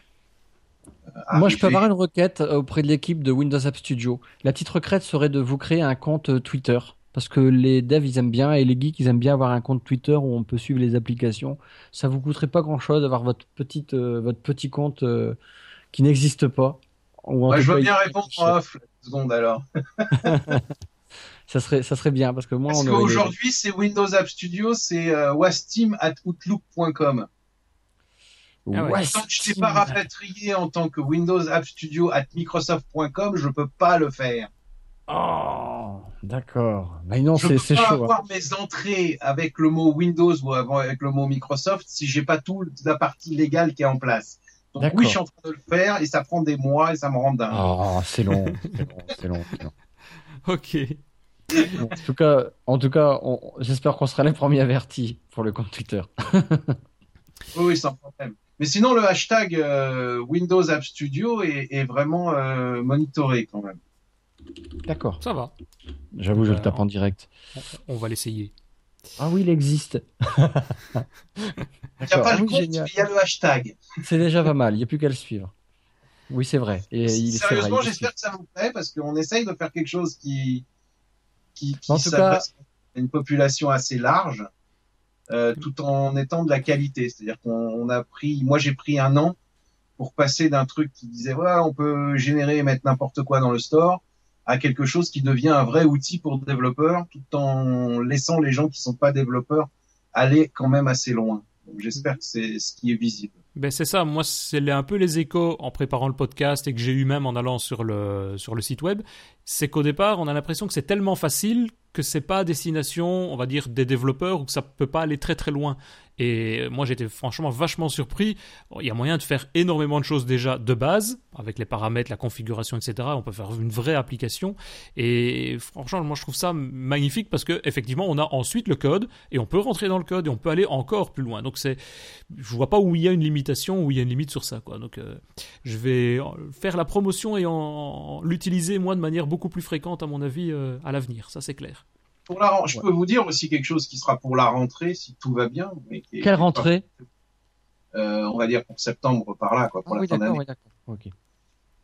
Moi, je peux avoir une requête euh, auprès de l'équipe de Windows App Studio. La petite requête serait de vous créer un compte euh, Twitter. Parce que les devs, ils aiment bien, et les geeks, ils aiment bien avoir un compte Twitter où on peut suivre les applications. Ça vous coûterait pas grand chose d'avoir votre, petite, euh, votre petit compte euh, qui n'existe pas. Ouais, je veux bien répondre en off, seconde alors. ça serait ça serait bien parce que moi parce qu'aujourd'hui c'est Windows App Studio c'est euh, wastim at outlook.com Ah ouais. Ouais, Tant que je t'ai pas rapatrié en tant que Windows App Studio at Microsoft.com, je peux pas le faire. Oh, d'accord. Mais non, je c'est peux c'est pas chaud. hein. avoir mes entrées avec le mot Windows ou avec le mot Microsoft si j'ai pas toute la partie légale qui est en place. Donc D'accord. oui, je suis en train de le faire et ça prend des mois et ça me rend dingue. Oh, c'est long, c'est long, c'est long. c'est long. Ok. En tout cas, en tout cas, on- j'espère qu'on sera les premiers avertis pour le compte Twitter. Oui, oui, sans problème. Mais sinon, le hashtag euh, Windows App Studio est, est vraiment euh, monitoré quand même. D'accord. Ça va. J'avoue, je le tape en direct. On, va l'essayer. Ah oui, il existe. Il n'y a pas Ah le oui, compte, génial. mais il y a le hashtag. C'est déjà pas mal. Il n'y a plus qu'à le suivre. Oui, c'est vrai. Et il c'est vrai, Sérieusement, j'espère que ça vous plaît parce qu'on essaye de faire quelque chose qui, qui, qui En tout s'adresse à une population assez large, euh, tout en étant de la qualité. C'est-à-dire qu'on on a pris, moi j'ai pris un an pour passer d'un truc qui disait ouais, on peut générer et mettre n'importe quoi dans le store à quelque chose qui devient un vrai outil pour développeurs, tout en laissant les gens qui sont pas développeurs aller quand même assez loin. J'espère que c'est ce qui est visible. Ben c'est ça, moi c'est un peu les échos en préparant le podcast et que j'ai eu même en allant sur le, sur le site web, c'est qu'au départ on a l'impression que c'est tellement facile que c'est pas destination, on va dire, des développeurs ou que ça peut pas aller très très loin. Et moi j'étais franchement vachement surpris. Il y a moyen de faire énormément de choses déjà de base, avec les paramètres, la configuration, etc. On peut faire une vraie application. Et franchement, moi je trouve ça magnifique parce que effectivement on a ensuite le code et on peut rentrer dans le code et on peut aller encore plus loin. Donc c'est, je vois pas où il y a une limitation, où il y a une limite sur ça. Donc euh, je vais faire la promotion et l'utiliser moi de manière beaucoup plus fréquente à mon avis euh, à l'avenir. Ça c'est clair. Pour la, je peux vous dire aussi quelque chose qui sera pour la rentrée si tout va bien. Mais qui est- Quelle rentrée? Euh, On va dire pour septembre par là, quoi, pour Ah la oui, fin d'année. oui, d'accord. Ok.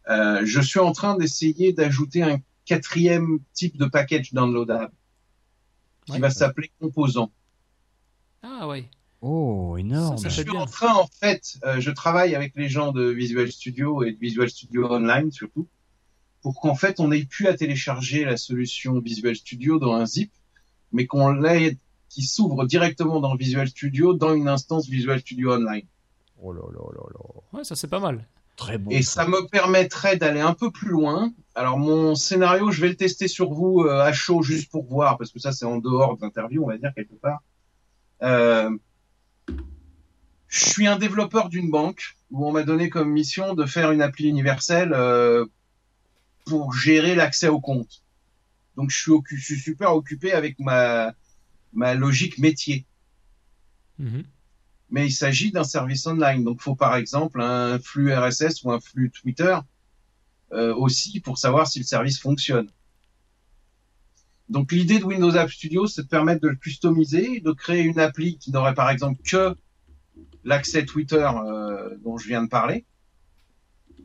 Euh, je suis en train d'essayer d'ajouter un quatrième type de package downloadable qui Ouais. va s'appeler composant. Ah ouais. Oh, énorme. Ça, Je suis bien. en train, en fait, euh, je travaille avec les gens de Visual Studio et de Visual Studio Online surtout, pour qu'en fait on n'ait plus à télécharger la solution Visual Studio dans un zip, mais qu'on l'ait qui s'ouvre directement dans Visual Studio dans une instance Visual Studio Online. Oh là là là là. Ouais, ça c'est pas mal. Très bon. Et ça me permettrait d'aller un peu plus loin. Alors mon scénario, je vais le tester sur vous euh, à chaud juste pour voir, parce que ça c'est en dehors de l'interview, on va dire quelque part. Euh, je suis un développeur d'une banque où on m'a donné comme mission de faire une appli universelle euh, pour gérer l'accès au compte. Donc je suis, occu- je suis super occupé avec ma ma logique métier Mhm. mais il s'agit d'un service online. Donc, il faut par exemple un flux RSS ou un flux Twitter euh, aussi pour savoir si le service fonctionne. Donc, l'idée de Windows App Studio, c'est de permettre de le customiser, de créer une appli qui n'aurait par exemple que l'accès Twitter euh, dont je viens de parler,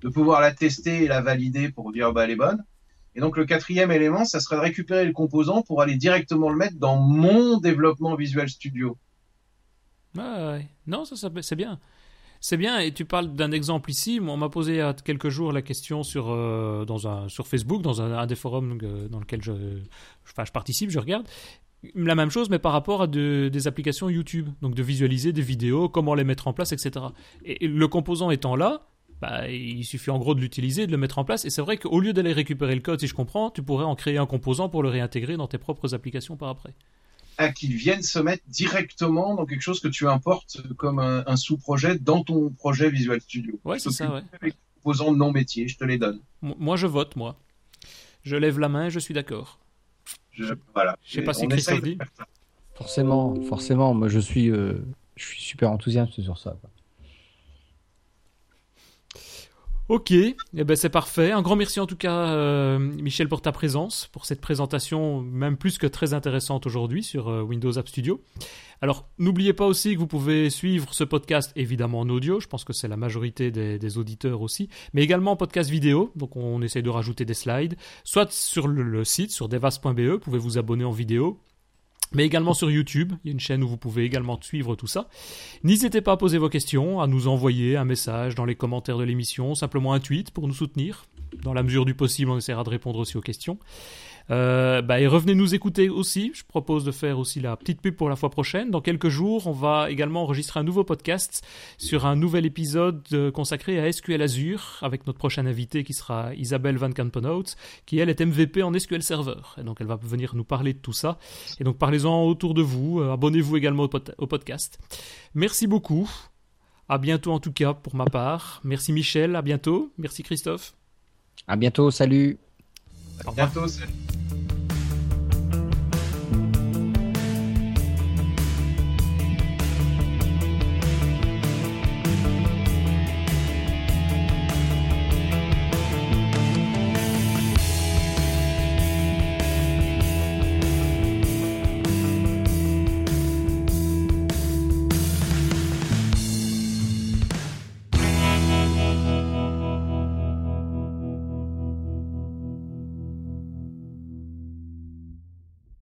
de pouvoir la tester et la valider pour dire bah elle est bonne. Et donc le quatrième élément, ça serait de récupérer le composant pour aller directement le mettre dans mon développement Visual Studio. Ouais. Non, ça, c'est bien. C'est bien, et tu parles d'un exemple ici. On m'a posé il y a quelques jours la question sur, euh, dans un, sur Facebook, dans un, des forums euh, dans lequel je, je participe, je regarde. La même chose, mais par rapport à de- des applications YouTube. Donc de visualiser des vidéos, comment les mettre en place, etc. Et, et le composant étant là, bah, il suffit en gros de l'utiliser, de le mettre en place. Et c'est vrai qu'au lieu d'aller récupérer le code, si je comprends, tu pourrais en créer un composant pour le réintégrer dans tes propres applications par après. à qu'ils viennent se mettre directement dans quelque chose que tu importes comme un, un sous-projet dans ton projet Visual Studio. Ouais, c'est ça, ouais. Avec les composants de non métier, je te les donne. M- Moi, je vote, moi. Je lève la main, je suis d'accord. Je, voilà. je sais pas si Christophe dit. Forcément, forcément, moi je suis, euh, je suis super enthousiaste sur ça. quoi. Ok, eh ben c'est parfait. Un grand merci en tout cas, euh, Michel, pour ta présence, pour cette présentation même plus que très intéressante aujourd'hui sur euh, Windows App Studio. Alors, n'oubliez pas aussi que vous pouvez suivre ce podcast évidemment en audio, je pense que c'est la majorité des, auditeurs aussi, mais également en podcast vidéo, donc on essaye de rajouter des slides, soit sur le, le site, sur devas.be, vous pouvez vous abonner en vidéo, mais également sur YouTube. Il y a une chaîne où vous pouvez également suivre tout ça. N'hésitez pas à poser vos questions, à nous envoyer un message dans les commentaires de l'émission, simplement un tweet pour nous soutenir. Dans la mesure du possible, on essaiera de répondre aussi aux questions. Euh, bah, et revenez nous écouter aussi. Je propose de faire aussi la petite pub pour la fois prochaine. Dans quelques jours, on va également enregistrer un nouveau podcast sur un nouvel épisode euh, consacré à SQL Azure avec notre prochaine invitée qui sera Isabelle Van Kampenhout, qui elle est MVP en SQL Server. Et donc elle va venir nous parler de tout ça. Et donc parlez-en autour de vous. Euh, abonnez-vous également au, au podcast. Merci beaucoup. À bientôt en tout cas pour ma part. Merci Michel, à bientôt. Merci Christophe. À bientôt, salut. À bientôt, salut.